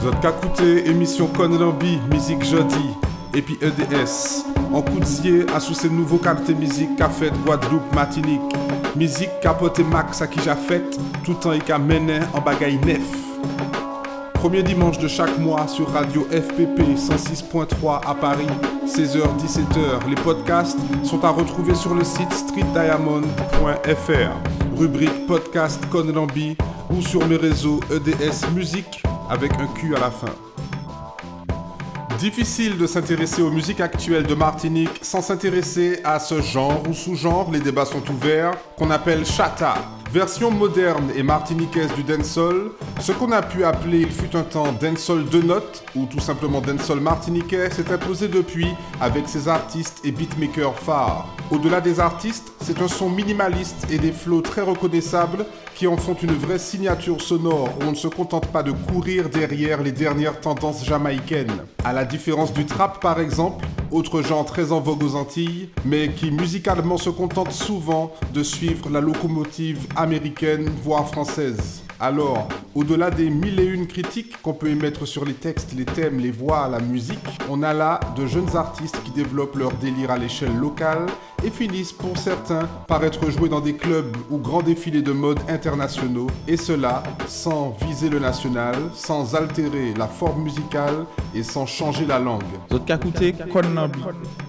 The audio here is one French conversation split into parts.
Zot ka koute émission Konlambi, musique jeudi, et puis EDS. En koudziye à sous ces nouveaux qualité musique qu'a fait Guadeloupe, Martinique. Musique capote max à qui j'ai fait, tout et qu'a mené en bagaille nef. Premier dimanche de chaque mois sur Radio FPP 106.3 à Paris, 16h-17h. Les podcasts sont à retrouver sur le site streetdiamond.fr, rubrique podcast Conlambi ou sur mes réseaux EDS Musique avec un Q à la fin. Difficile de s'intéresser aux musiques actuelles de Martinique sans s'intéresser à ce genre ou sous-genre, les débats sont ouverts, qu'on appelle chata. Version moderne et martiniquaise du dancehall, ce qu'on a pu appeler il fut un temps dancehall de notes, ou tout simplement dancehall martiniquais, s'est imposé depuis avec ses artistes et beatmakers phares. Au-delà des artistes, c'est un son minimaliste et des flots très reconnaissables qui en font une vraie signature sonore où on ne se contente pas de courir derrière les dernières tendances jamaïcaines. À la différence du trap par exemple, autre genre très en vogue aux Antilles, mais qui musicalement se contente souvent de suivre la locomotive américaine, voire française. Alors, au-delà des mille et une critiques qu'on peut émettre sur les textes, les thèmes, les voix, la musique, on a là de jeunes artistes qui développent leur délire à l'échelle locale et finissent pour certains par être joués dans des clubs ou grands défilés de mode internationaux, et cela sans viser le national, sans altérer la forme musicale et sans changer la langue.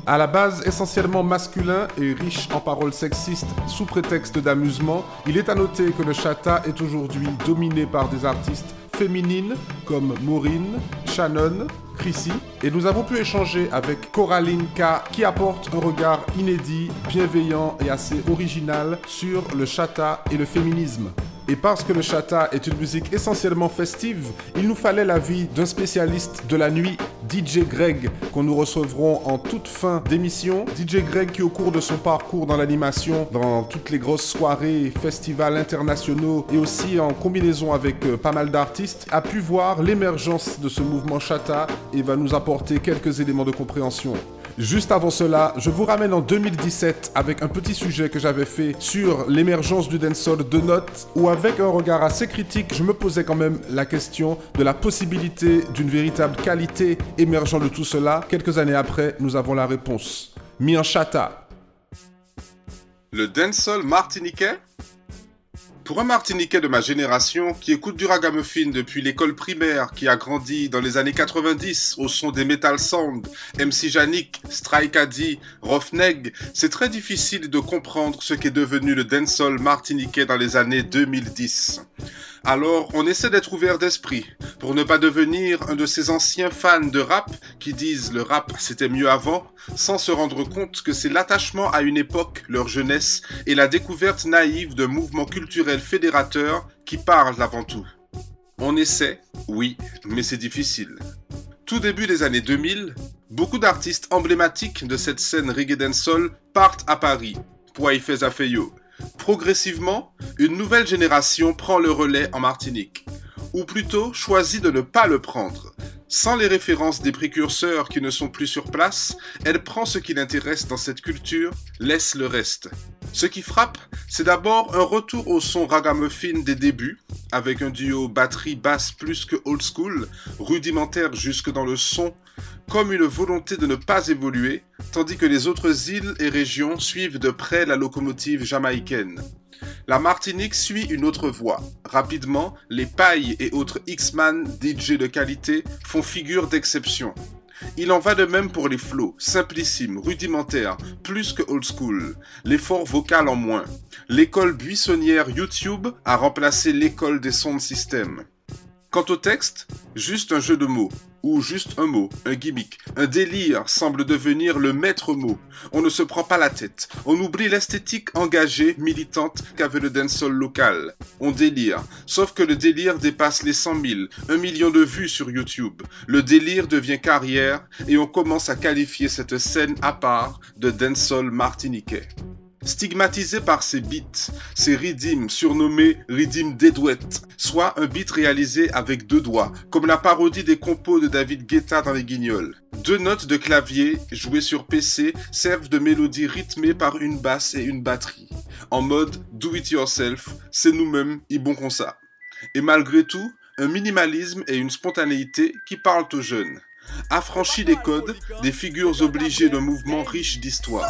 À la base essentiellement masculin et riche en paroles sexistes sous prétexte d'amusement, il est à noter que le chata est aujourd'hui dominé par des artistes féminines comme Maureen, Shannon, Chrissy, et nous avons pu échanger avec Coraline K qui apporte un regard inédit, bienveillant et assez original sur le chata et le féminisme. Et parce que le chata est une musique essentiellement festive, il nous fallait l'avis d'un spécialiste de la nuit, DJ Greg, qu'on nous recevrons en toute fin d'émission. DJ Greg qui au cours de son parcours dans l'animation, dans toutes les grosses soirées, festivals internationaux et aussi en combinaison avec euh, pas mal d'artistes, a pu voir l'émergence de ce mouvement chata et va nous apporter quelques éléments de compréhension. Juste avant cela, je vous ramène en 2017 avec un petit sujet que j'avais fait sur l'émergence du dancehall de notes, où avec un regard assez critique, je me posais quand même la question de la possibilité d'une véritable qualité émergeant de tout cela. Quelques années après, nous avons la réponse. Mi en chata. Le dancehall martiniquais? Pour un Martiniquais de ma génération qui écoute du ragamuffin depuis l'école primaire, qui a grandi dans les années 90 au son des Metal Sound, MC Janik, Strike Addy, Rofneg, c'est très difficile de comprendre ce qu'est devenu le dancehall martiniquais dans les années 2010. Alors, on essaie d'être ouvert d'esprit pour ne pas devenir un de ces anciens fans de rap qui disent le rap c'était mieux avant, sans se rendre compte que c'est l'attachement à une époque, leur jeunesse, et la découverte naïve de mouvements culturels fédérateurs qui parlent avant tout. On essaie, oui, mais c'est difficile. Tout début des années 2000, beaucoup d'artistes emblématiques de cette scène reggae dancehall partent à Paris pour y faire Progressivement, une nouvelle génération prend le relais en Martinique, ou plutôt choisit de ne pas le prendre. Sans les références des précurseurs qui ne sont plus sur place, elle prend ce qui l'intéresse dans cette culture, laisse le reste. Ce qui frappe, c'est d'abord un retour au son ragamuffin des débuts, avec un duo batterie-basse plus que old school, rudimentaire jusque dans le son, comme une volonté de ne pas évoluer, tandis que les autres îles et régions suivent de près la locomotive jamaïcaine. La Martinique suit une autre voie. Rapidement, les pailles et autres X-Man DJ de qualité font figure d'exception. Il en va de même pour les flots, simplissimes, rudimentaires, plus que old school, l'effort vocal en moins. L'école buissonnière YouTube a remplacé l'école des sons de système. Quant au texte, juste un jeu de mots, ou juste un mot, un gimmick, un délire semble devenir le maître mot. On ne se prend pas la tête. On oublie l'esthétique engagée, militante qu'avait le dancehall local. On délire. Sauf que le délire dépasse les 100 000, un million de vues sur YouTube. Le délire devient carrière et on commence à qualifier cette scène à part de dancehall martiniquais. Stigmatisé par ses beats, ses rythmes surnommés rythmes dédouettes, soit un beat réalisé avec deux doigts, comme la parodie des compos de David Guetta dans les Guignols. Deux notes de clavier jouées sur PC servent de mélodie rythmée par une basse et une batterie. En mode do it yourself, c'est nous-mêmes, y bon comme ça. Et malgré tout, un minimalisme et une spontanéité qui parlent aux jeunes. Affranchi des codes, des figures obligées d'un mouvement riche d'histoire.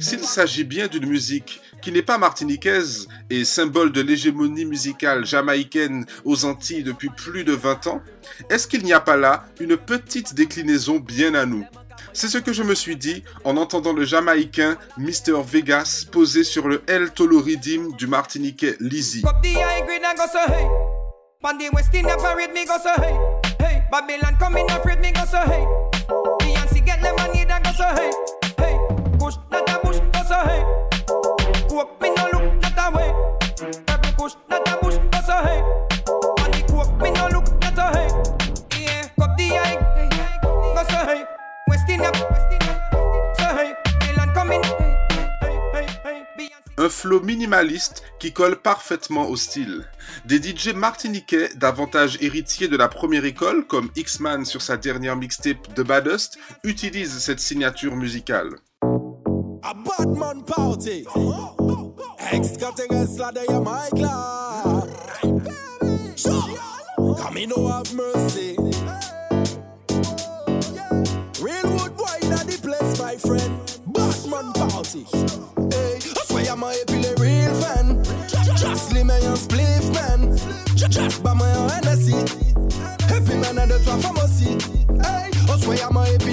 S'il s'agit bien d'une musique qui n'est pas martiniquaise et symbole de l'hégémonie musicale jamaïcaine aux Antilles depuis plus de 20 ans, est-ce qu'il n'y a pas là une petite déclinaison bien à nous? C'est ce que je me suis dit en entendant le Jamaïcain Mr. Vegas poser sur le El Toloridim du Martiniquais Lizzy. Un flow minimaliste qui colle parfaitement au style. Des DJ martiniquais, davantage héritiers de la première école, comme X-Man sur sa dernière mixtape The Baddest, utilisent cette signature musicale. A Batman party. Extraterrestrial, they are my class. Sure. Come in, no have mercy. Real wood boy, that the place, my friend. Batman party. Hey, I swear I'm a happy real fan. Just leave me and spliff, man. Just by my own Hennessy. Happy man and the top of my seat. Hey, I swear I'm a happy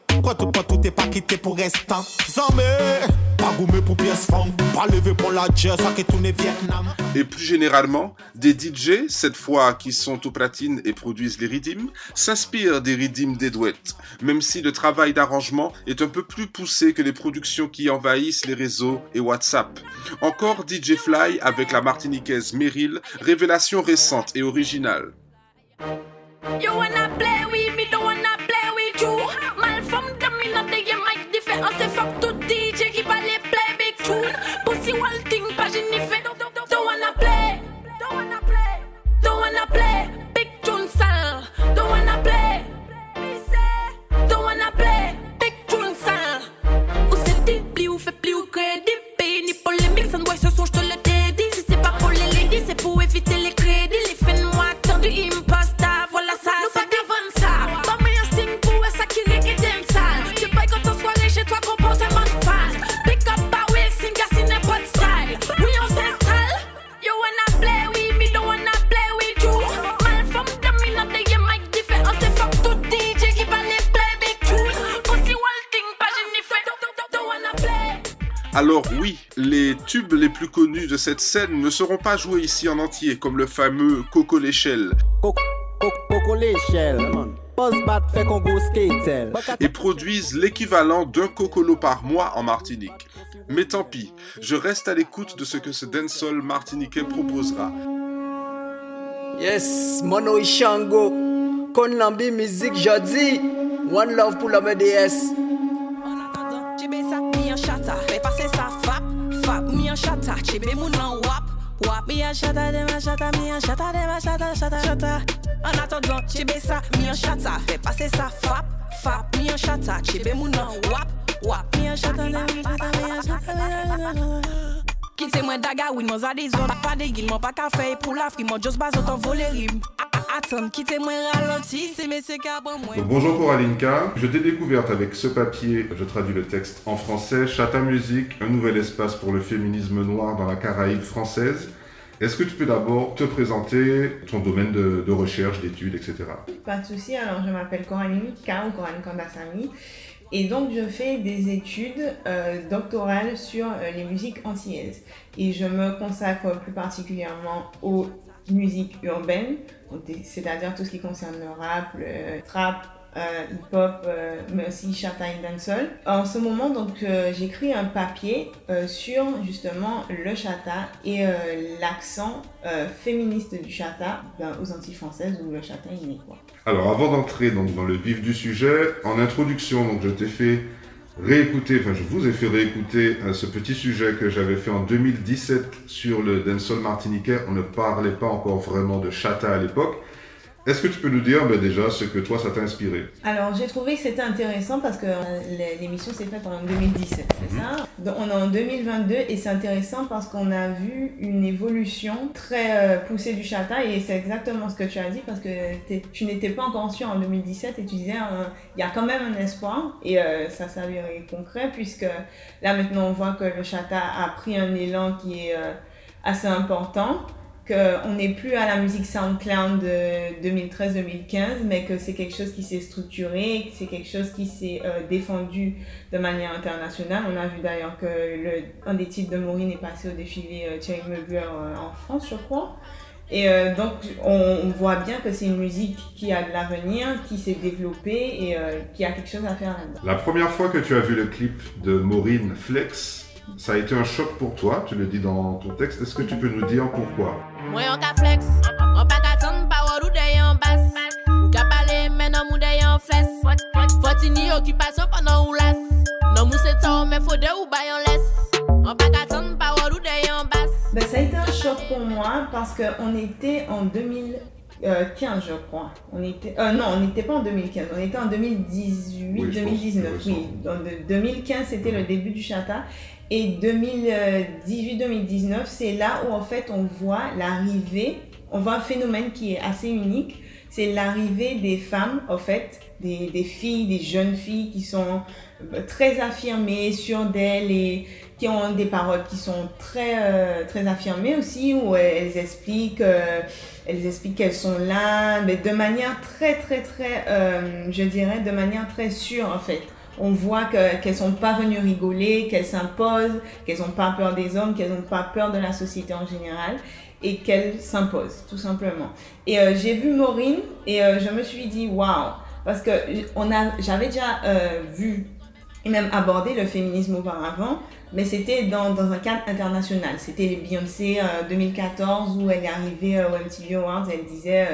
Kwa tout pa tout e pa kite pou restan Zame, pa goume pou pièce femme Pas lever pour la jazz, ça qui tourne Vietnam Et plus généralement, des DJ, cette fois qui sont aux platines et produisent les rythmes, s'inspirent des rythmes des douettes, même si le travail d'arrangement est un peu plus poussé que les productions qui envahissent les réseaux et WhatsApp. Encore DJ Fly avec la martiniquaise Meryl, révélation récente et originale. You wanna play with me, don't wanna qualche Alors oui, les tubes les plus connus de cette scène ne seront pas joués ici en entier, comme le fameux Coco l'échelle. Coco l'échelle, et produisent l'équivalent d'un cocolo par mois en Martinique. Mais tant pis, je reste à l'écoute de ce que ce dancehall martiniquais proposera. Yes, Mono Ishango, Konlambi musique jodi, One Love pour la an chata, chebe moun an wap Wap, mi an chata, dem an chata, mi an chata, dem an chata, chata, chata An atodon, chebe sa, mi an chata, fe pase sa Fap, fap, mi an chata, chebe moun an wap Wap, mi an chata, dem an chata, mi an chata, mi an chata Kite mwen daga, win mwen zade zon Pa de gil, mwen pa ka fey pou la fri, mwen jos bazot an vole rim bonjour Coralinka, je t'ai découverte avec ce papier, je traduis le texte en français, Chata Musique, un nouvel espace pour le féminisme noir dans la Caraïbe française. Est-ce que tu peux d'abord te présenter ton domaine de, recherche, d'études, etc. Pas de souci, alors je m'appelle Coraline K ou Coraline Kandassami Et donc, je fais des études euh, doctorales sur euh, les musiques antillaises. Et je me consacre plus particulièrement aux musiques urbaines, c'est-à-dire tout ce qui concerne le rap, le trap, euh, hip-hop, euh, mais aussi chata et dancehall. En ce moment, donc, euh, j'écris un papier sur justement le chata et l'accent féministe du chata ben, aux Antilles françaises où le chata est né. Alors, avant d'entrer donc, dans le vif du sujet, en introduction, donc, je t'ai fait réécouter, enfin je vous ai fait réécouter ce petit sujet que j'avais fait en 2017 sur le dancehall martiniquais. On ne parlait pas encore vraiment de chata à l'époque. Est-ce que tu peux nous dire ben, déjà ce que toi ça t'a inspiré? Alors j'ai trouvé que c'était intéressant parce que euh, l'émission s'est faite en 2017, c'est mhm. ça? On est en 2022 et c'est intéressant parce qu'on a vu une évolution très euh, poussée du chata et c'est exactement ce que tu as dit parce que tu n'étais pas encore sûr en 2017 et tu disais euh, il y a quand même un espoir et ça s'avérait concret puisque là maintenant on voit que le chata a pris un élan qui est assez important qu'on n'est plus à la musique SoundCloud de 2013-2015, mais que c'est quelque chose qui s'est structuré, que c'est quelque chose qui s'est euh, défendu de manière internationale. On a vu d'ailleurs que le, un des titres de Maureen est passé au défilé euh, Thierry Mugler euh, en France, je crois. Et donc, on, voit bien que c'est une musique qui a de l'avenir, qui s'est développée et qui a quelque chose à faire là-dedans. La première fois que tu as vu le clip de Maureen Flex, ça a été un choc pour toi, tu le dis dans ton texte. Est-ce que tu peux nous dire pourquoi? Moi, on ka flex, on pas qu'attendre pas ou en basse. Ou ka parler maintenant mou en flex. Faut une occupation pendant ou las. Non, mou c'est temps, mais faut de ou bail en laisse. On pas qu'attendre pas ou en basse. Ben, ça a été un choc pour moi parce qu'on était en 2015, je crois. On était, euh, non, on n'était pas en 2015, on était en 2018, 2019. Oui, donc 2015, c'était le début du chata. Et 2018-2019, c'est là où en fait on voit l'arrivée, on voit un phénomène qui est assez unique, c'est l'arrivée des femmes, en fait, des, filles, des jeunes filles qui sont euh, très affirmées, sur d'elles et qui ont des paroles qui sont très, euh, très affirmées aussi, où elles expliquent, euh, elles expliquent qu'elles sont là, mais de manière très, très, très, je dirais, de manière très sûre en fait on voit qu'elles ne sont pas venues rigoler, qu'elles s'imposent, qu'elles n'ont pas peur des hommes, qu'elles n'ont pas peur de la société en général et qu'elles s'imposent, tout simplement. Et euh, j'ai vu Maureen et euh, je me suis dit, waouh, parce que j'avais déjà euh, vu et même abordé le féminisme auparavant, mais c'était dans, dans, un cadre international. C'était les Beyoncé 2014 où elle est arrivée au MTV Awards et elle disait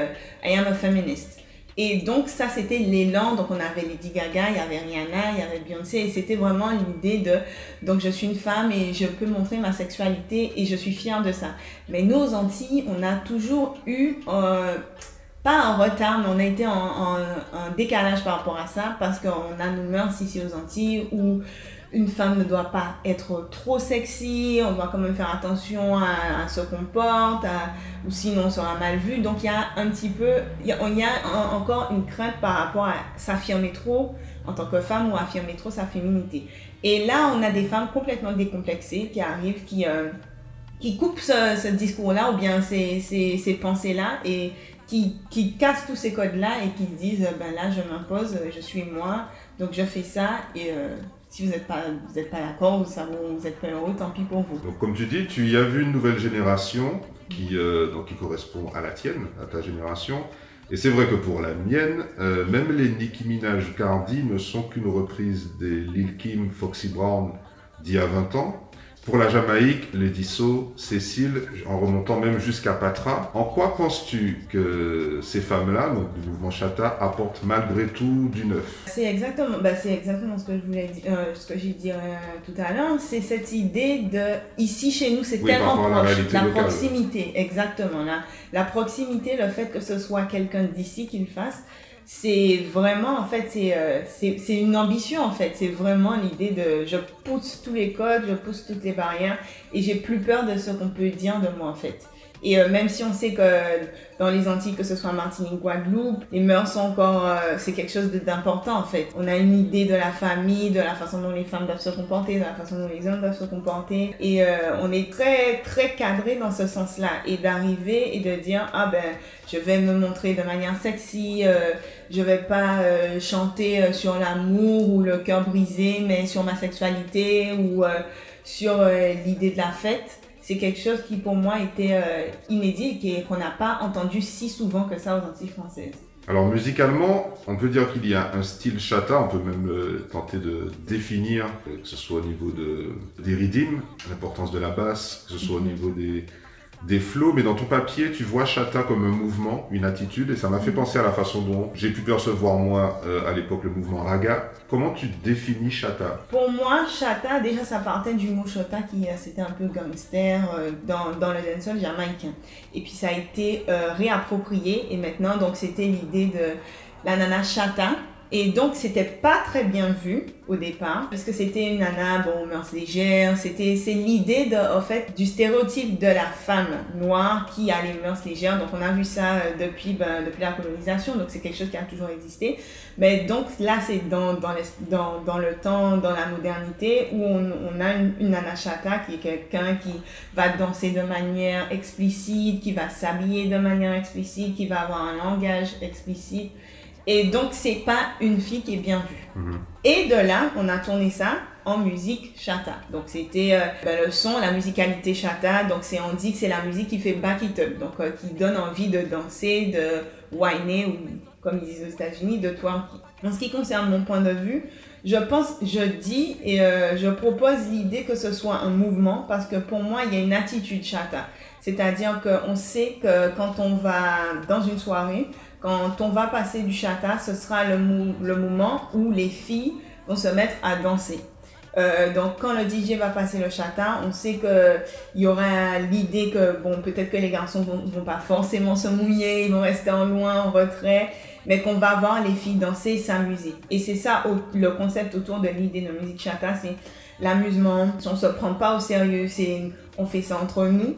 I am a feminist. Et donc ça, c'était l'élan. Donc on avait Lady Gaga, il y avait Rihanna, il y avait Beyoncé. Et c'était vraiment l'idée de, donc je suis une femme et je peux montrer ma sexualité et je suis fière de ça. Mais nous, aux Antilles, on a toujours eu... Euh, pas un retard, mais on a été en, en, en, décalage par rapport à ça parce qu'on a nos mœurs ici aux Antilles où une femme ne doit pas être trop sexy, on doit quand même faire attention à, à ce qu'on porte, ou sinon on sera mal vu. Donc il y a un petit peu, il y a, encore une crainte par rapport à s'affirmer trop en tant que femme ou affirmer trop sa féminité. Et là, on a des femmes complètement décomplexées qui arrivent, qui, euh, qui coupent ce, discours-là ou bien ces, ces, ces pensées-là et qui, qui cassent tous ces codes-là et qui disent, ben là, je m'impose, je suis moi, donc je fais ça et... Euh, si vous n'êtes pas, pas d'accord vous n'êtes pas heureux, tant pis pour vous. Donc, comme tu dis, tu y as vu une nouvelle génération qui, euh, donc, qui correspond à la tienne, à ta génération. Et c'est vrai que pour la mienne, euh, même les Nicki Minaj Cardi ne sont qu'une reprise des Lil Kim, Foxy Brown d'il y a 20 ans. Pour la Jamaïque, les Disso, Cécile, en remontant même jusqu'à Patra, en quoi penses-tu que ces femmes-là, donc du mouvement Chata, apportent malgré tout du neuf? C'est exactement, bah c'est exactement ce que je voulais dire, euh, ce que j'ai dit euh, tout à l'heure. C'est cette idée de ici chez nous, c'est tellement proche, la, proximité, exactement. Là, la proximité, le fait que ce soit quelqu'un d'ici qui le fasse c'est vraiment, en fait, euh, c'est une ambition, en fait. C'est vraiment l'idée de je pousse tous les codes, je pousse toutes les barrières et j'ai plus peur de ce qu'on peut dire de moi, en fait. Et euh, même si on sait que dans les Antilles, que ce soit Martinique, Guadeloupe, les mœurs sont encore, euh, c'est quelque chose d'important en fait. On a une idée de la famille, de la façon dont les femmes doivent se comporter, de la façon dont les hommes doivent se comporter. Et euh, on est très, très cadré dans ce sens-là. Et d'arriver et de dire, ah ben, je vais me montrer de manière sexy, euh, je vais pas euh, chanter sur l'amour ou le cœur brisé, mais sur ma sexualité ou sur l'idée de la fête c'est quelque chose qui pour moi était euh, inédit et qu'on n'a pas entendu si souvent que ça aux Antilles françaises. Alors musicalement, on peut dire qu'il y a un style chata, on peut même euh, tenter de définir, que ce soit au niveau de, des rythmes, l'importance de la basse, que ce soit au niveau des, des flots, mais dans ton papier, tu vois chata comme un mouvement, une attitude, et ça m'a fait penser à la façon dont j'ai pu percevoir moi euh, à l'époque le mouvement raga. Comment tu définis chata? Pour moi, chata, déjà ça partait du mot chata qui euh, c'était un peu gangster euh, dans, dans le dancehall jamaïcain. Et puis ça a été réapproprié, et maintenant donc c'était l'idée de la nana chata et donc, c'était pas très bien vu au départ, parce que c'était une nana, bon, mœurs légères. C'était, c'est l'idée, de, en fait, du stéréotype de la femme noire qui a les mœurs légères. Donc, on a vu ça euh, depuis, ben, depuis la colonisation. Donc, c'est quelque chose qui a toujours existé. Mais donc, là, c'est dans, dans, dans, dans, le temps, dans la modernité, où on, on a une, une nana chata qui est quelqu'un qui va danser de manière explicite, qui va s'habiller de manière explicite, qui va avoir un langage explicite. Et donc, c'est pas une fille qui est bien vue. Mhm. Et de là, on a tourné ça en musique chata. Donc, c'était euh, ben, le son, la musicalité chata. Donc, c'est, on dit que c'est la musique qui fait back it up. Donc, euh, qui donne envie de danser, de whiner ou, comme ils disent aux États-Unis, de twerker. En ce qui concerne mon point de vue, je pense, je dis et euh, je propose l'idée que ce soit un mouvement parce que pour moi, il y a une attitude chata. C'est-à-dire qu'on sait que quand on va dans une soirée, quand on va passer du chata, ce sera le, le moment où les filles vont se mettre à danser. Euh, donc quand le DJ va passer le chata, on sait qu'il y aura l'idée que bon peut-être que les garçons vont, vont pas forcément se mouiller, ils vont rester en loin, en retrait, mais qu'on va voir les filles danser et s'amuser. Et c'est ça le concept autour de l'idée de musique chata, c'est l'amusement. On se prend pas au sérieux, c'est on fait ça entre nous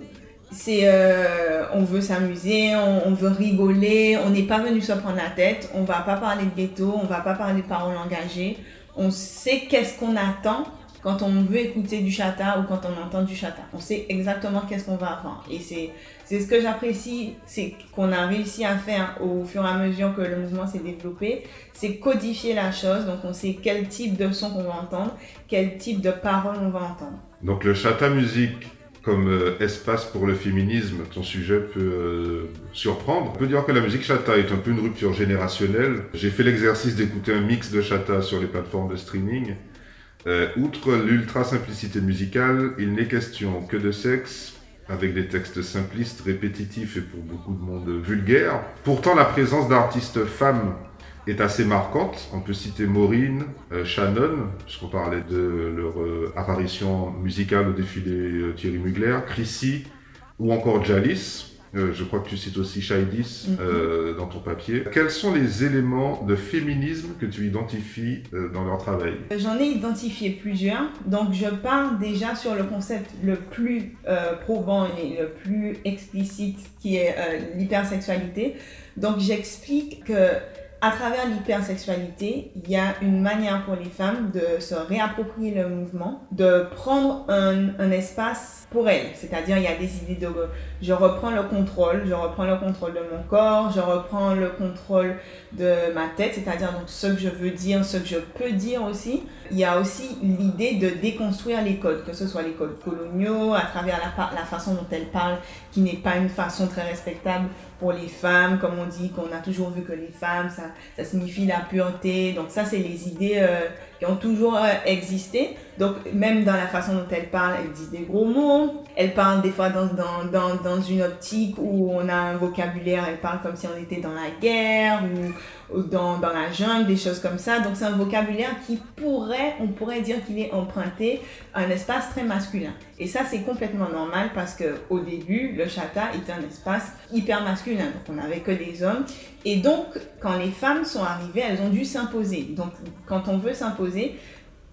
c'est euh, on veut s'amuser, on, veut rigoler, on n'est pas venu se prendre la tête, on va pas parler de ghetto, on va pas parler de paroles engagées, on sait qu'est-ce qu'on attend quand on veut écouter du chata ou quand on entend du chata. On sait exactement qu'est-ce qu'on va apprendre. Et c'est, c'est ce que j'apprécie, c'est qu'on a réussi à faire au fur et à mesure que le mouvement s'est développé, c'est codifier la chose, donc on sait quel type de son qu'on va entendre, quel type de paroles on va entendre. Donc le chata musique comme euh, espace pour le féminisme, ton sujet peut euh, surprendre. On peut dire que la musique chata est un peu une rupture générationnelle. J'ai fait l'exercice d'écouter un mix de chata sur les plateformes de streaming. Euh, outre l'ultra simplicité musicale, il n'est question que de sexe, avec des textes simplistes, répétitifs et pour beaucoup de monde vulgaires. Pourtant, la présence d'artistes femmes est assez marquante. On peut citer Maureen, euh, Shannon, puisqu'on parlait de leur euh, apparition musicale au défilé euh, Thierry Mugler, Chrissy ou encore Jalis. je crois que tu cites aussi Shaidis mhm. dans ton papier. Quels sont les éléments de féminisme que tu identifies dans leur travail? J'en ai identifié plusieurs. Donc je pars déjà sur le concept le plus probant et le plus explicite qui est l'hypersexualité. Donc j'explique que à travers l'hypersexualité, il y a une manière pour les femmes de se réapproprier le mouvement, de prendre un, espace pour elles. C'est-à-dire, il y a des idées de je reprends le contrôle, je reprends le contrôle de mon corps, je reprends le contrôle de ma tête, c'est-à-dire donc ce que je veux dire, ce que je peux dire aussi. Il y a aussi l'idée de déconstruire les codes, que ce soit les codes coloniaux, à travers la façon dont elles parlent, qui n'est pas une façon très respectable pour les femmes, comme on dit, qu'on a toujours vu que les femmes, ça, ça signifie la pureté. Donc ça, c'est les idées euh, qui ont toujours euh, existé. Donc même dans la façon dont elles parlent, elles disent des gros mots. Elles parlent des fois dans, dans, dans, dans une optique où on a un vocabulaire, elles parlent comme si on était dans la guerre dans, la jungle, des choses comme ça. Donc c'est un vocabulaire qui pourrait, on pourrait dire qu'il est emprunté à un espace très masculin. Et ça c'est complètement normal parce que au début, le chata était un espace hyper masculin. Donc on n'avait que des hommes. Et donc quand les femmes sont arrivées, elles ont dû s'imposer. Donc quand on veut s'imposer,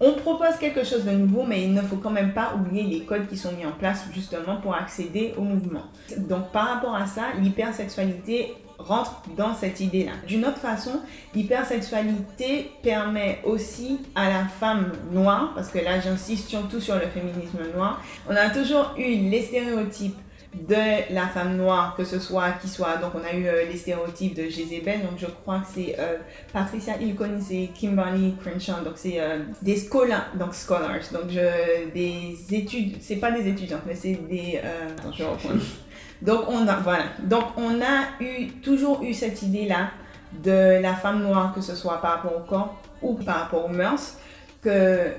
on propose quelque chose de nouveau, mais il ne faut quand même pas oublier les codes qui sont mis en place justement pour accéder au mouvement. Donc par rapport à ça, l'hypersexualité rentre dans cette idée-là. D'une autre façon, l'hypersexualité permet aussi à la femme noire, parce que là j'insiste surtout sur le féminisme noir, on a toujours eu les stéréotypes de la femme noire, que ce soit qui soit, donc on a eu euh, les stéréotypes de Jezebel, donc je crois que c'est euh, Patricia Hilcon, c'est Kimberly Crenshaw, donc c'est euh, des scholars, donc des études, c'est pas des étudiants, mais c'est des, attends, je reprends. Donc on a, voilà, donc on a eu, toujours eu cette idée-là de la femme noire, que ce soit par rapport au corps ou par rapport aux mœurs, que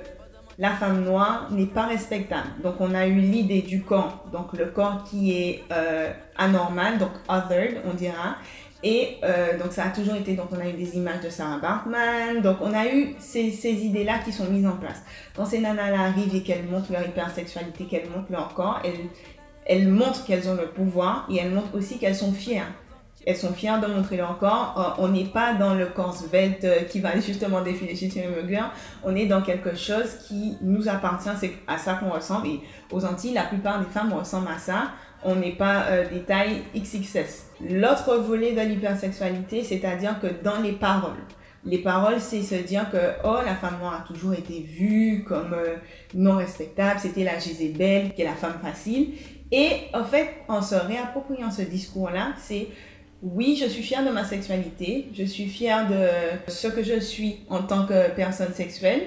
la femme noire n'est pas respectable. Donc on a eu l'idée du corps, donc le corps qui est euh, anormal, donc othered, on dira. Et euh, donc ça a toujours été, donc on a eu des images de Sarah Bartman, donc on a eu ces, ces idées-là qui sont mises en place. Quand ces nanas-là arrivent et qu'elles montrent leur hypersexualité, qu'elles montrent leur corps, elles, elles montrent qu'elles ont le pouvoir et elles montrent aussi qu'elles sont fières elles sont fières de montrer leur corps. Euh, on n'est pas dans le corps svelte euh, qui va justement défiler chez Thierry Mugler. On est dans quelque chose qui nous appartient. C'est à ça qu'on ressemble. Et aux Antilles, la plupart des femmes ressemblent à ça. On n'est pas euh, des tailles XXS. L'autre volet de l'hypersexualité, c'est-à-dire que dans les paroles, les paroles, c'est se dire que oh, la femme noire a toujours été vue comme non respectable, c'était la Jézébel, qui est la femme facile. Et en fait, en se réappropriant ce discours-là, c'est oui, je suis fière de ma sexualité, je suis fière de ce que je suis en tant que personne sexuelle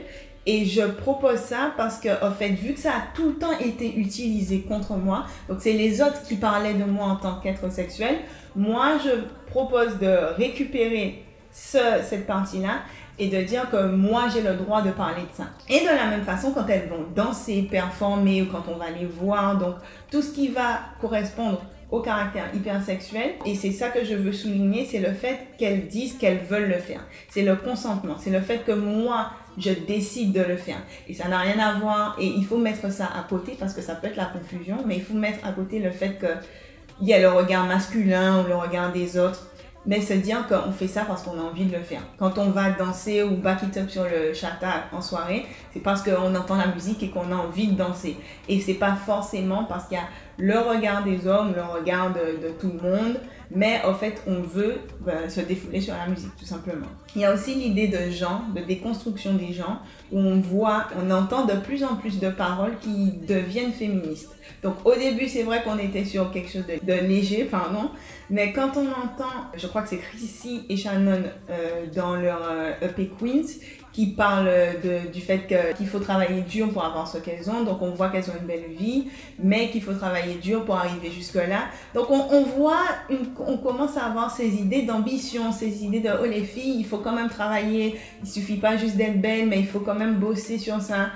et je propose ça parce que, en fait, vu que ça a tout le temps été utilisé contre moi, donc c'est les autres qui parlaient de moi en tant qu'être sexuel, moi je propose de récupérer cette partie-là et de dire que moi j'ai le droit de parler de ça. Et de la même façon, quand elles vont danser, performer ou quand on va les voir, donc tout ce qui va correspondre au caractère hypersexuel. Et c'est ça que je veux souligner, c'est le fait qu'elles disent qu'elles veulent le faire. C'est le consentement, c'est le fait que moi, je décide de le faire. Et ça n'a rien à voir, et il faut mettre ça à côté parce que ça peut être la confusion, mais il faut mettre à côté le fait qu'il y a le regard masculin ou le regard des autres mais se dire qu'on fait ça parce qu'on a envie de le faire. Quand on va danser ou back it up sur le chata en soirée, c'est parce qu'on entend la musique et qu'on a envie de danser. Et c'est pas forcément parce qu'il y a le regard des hommes, le regard de, de, tout le monde, mais en fait, on veut ben, se défouler sur la musique, tout simplement. Il y a aussi l'idée de genre, de déconstruction des gens, où on voit, on entend de plus en plus de paroles qui deviennent féministes. Donc au début, c'est vrai qu'on était sur quelque chose de, de, léger, pardon, mais quand on entend, je crois que c'est Chrissy et Shannon euh, dans leur euh, EP Queens, qui parlent de, du fait qu'il faut travailler dur pour avoir ce qu'elles ont. Donc on voit qu'elles ont une belle vie, mais qu'il faut travailler dur pour arriver jusque-là. Donc on, on voit, une, on commence à avoir ces idées d'ambition, ces idées de oh les filles, il faut quand même travailler. Il suffit pas juste d'être belle, mais il faut quand même bosser sur ça.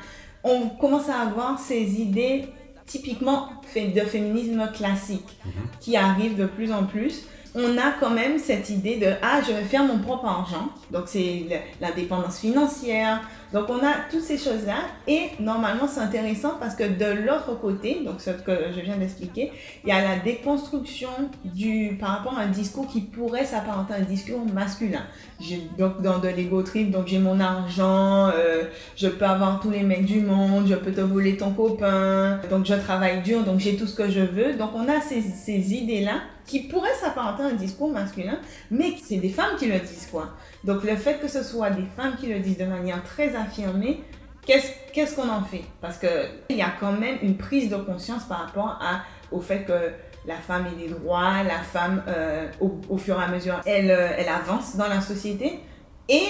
On commence à avoir ces idées typiquement de féminisme classique mhm. qui arrivent de plus en plus on a quand même cette idée de ah je vais faire mon propre argent. Donc c'est l'indépendance financière. Donc on a toutes ces choses là et normalement c'est intéressant parce que de l'autre côté donc ce que je viens d'expliquer il y a la déconstruction du par rapport à un discours qui pourrait s'apparenter à un discours masculin. Donc dans de l'ego trip donc j'ai mon argent euh, je peux avoir tous les mecs du monde je peux te voler ton copain. Donc je travaille dur donc j'ai tout ce que je veux. Donc on a ces, ces idées là qui pourrait s'apparenter à un discours masculin, mais c'est des femmes qui le disent, quoi. Donc le fait que ce soit des femmes qui le disent de manière très affirmée, qu'est-ce qu'on en fait? Parce qu'il y a quand même une prise de conscience par rapport au fait que la femme ait des droits, la femme, euh, au, au, fur et à mesure, elle, euh, elle avance dans la société. Et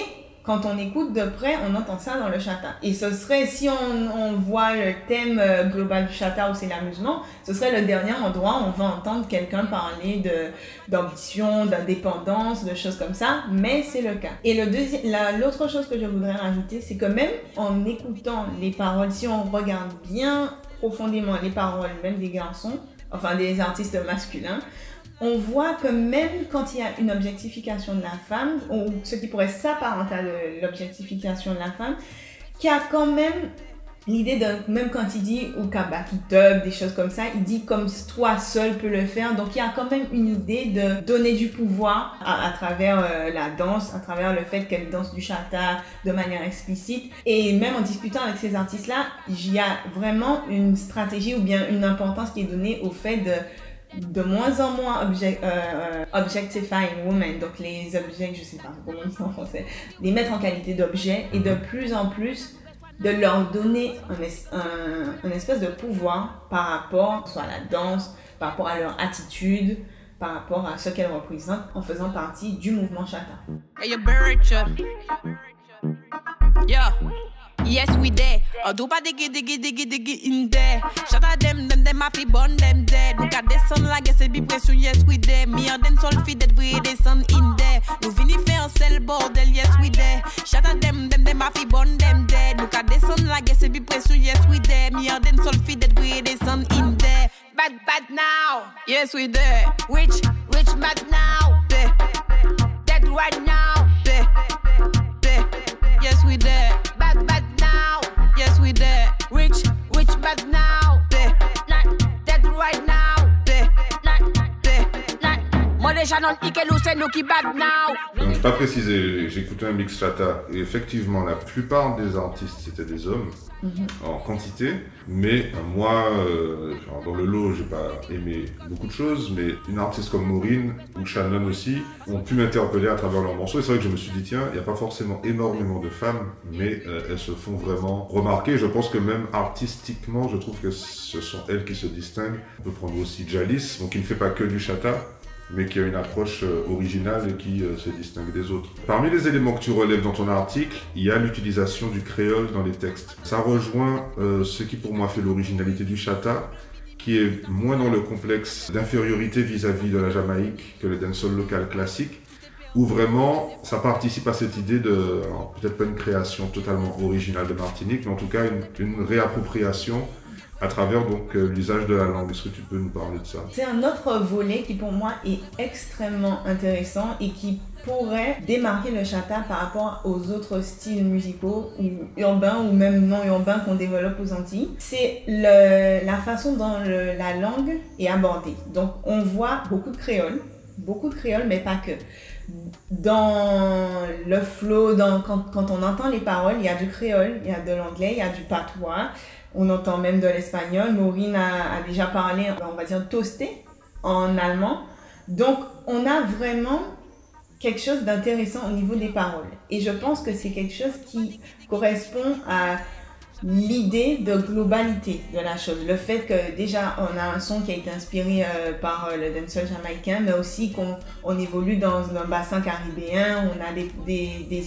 quand on écoute de près, on entend ça dans le chata. Et ce serait, si on, voit le thème euh, global du chata où c'est l'amusement, ce serait le dernier endroit où on va entendre quelqu'un parler d'ambition, d'indépendance, de choses comme ça, mais c'est le cas. Et l'autre chose que je voudrais rajouter, c'est que même en écoutant les paroles, si on regarde bien profondément les paroles, même des garçons, enfin des artistes masculins, on voit que même quand il y a une objectification de la femme, ou ce qui pourrait s'apparenter à l'objectification de la femme, qu'il y a quand même l'idée de, même quand il dit ou dub, des choses comme ça, il dit comme toi seul peux le faire. Donc il y a quand même une idée de donner du pouvoir à, travers euh, la danse, à travers le fait qu'elle danse du chata de manière explicite. Et même en discutant avec ces artistes-là, il y a vraiment une stratégie ou bien une importance qui est donnée au fait de de moins en moins object, euh, objectifying women, donc les objets, je sais pas comment on dit en français, les mettre en qualité d'objets et de plus en plus de leur donner un, un, espèce de pouvoir par rapport soit à la danse, par rapport à leur attitude, par rapport à ce qu'elles représentent en faisant partie du mouvement chata. Yes, we there. Oh, do pas diggy diggy diggy diggy in there. Shout out them, them, them, happy born them dead. At the sun like it's a big pression. Yes, we there. Me and them sol fit that we sun in there. Nous vini faire un sel bordel. Yes, we there. Shout out them, them, them, happy born them dead. At the sun like it's a big pression. Yes, we there. Me and them sol fit that we sun in there. Bad, bad now. Yes, we there. Which, which bad now? There. Dead right now. There. There. Yes, we there. Bad, bad Yes, we there. Rich, rich, but now. Donc je pas précisé, j'ai écouté un mix chata et effectivement la plupart des artistes c'était des hommes. Mhm. en quantité. Mais euh, moi, euh, dans le lot, j'ai pas aimé beaucoup de choses, mais une artiste comme Maureen ou Shannon aussi ont pu m'interpeller à travers leurs morceaux. Et c'est vrai que je me suis dit, tiens, il n'y a pas forcément énormément de femmes, mais euh, elles se font vraiment remarquer. Je pense que même artistiquement, je trouve que ce sont elles qui se distinguent. On peut prendre aussi Jalis, donc qui ne fait pas que du chata, mais qui a une approche euh, originale et qui euh, se distingue des autres. Parmi les éléments que tu relèves dans ton article, il y a l'utilisation du créole dans les textes. Ça rejoint euh, ce qui pour moi fait l'originalité du chata, qui est moins dans le complexe d'infériorité vis-à-vis de la Jamaïque que le dancehall local classique, où vraiment ça participe à cette idée de, peut-être pas une création totalement originale de Martinique, mais en tout cas une réappropriation à travers donc euh, l'usage de la langue. Est-ce que tu peux nous parler de ça? C'est un autre volet qui pour moi est extrêmement intéressant et qui pourrait démarquer le chata par rapport aux autres styles musicaux ou urbains ou même non urbains qu'on développe aux Antilles. C'est la façon dont la langue est abordée. Donc on voit beaucoup de créole, beaucoup de créole mais pas que. Dans le flow, quand on entend les paroles, il y a du créole, il y a de l'anglais, il y a du patois, on entend même de l'espagnol. Maureen a, déjà parlé, on va dire toasté en allemand. Donc, on a vraiment quelque chose d'intéressant au niveau des paroles. Et je pense que c'est quelque chose qui correspond à l'idée de globalité de la chose. Le fait que déjà on a un son qui a été inspiré euh, par euh, le dancehall jamaïcain, mais aussi qu'on on évolue dans un bassin caribéen, on a des, des, des,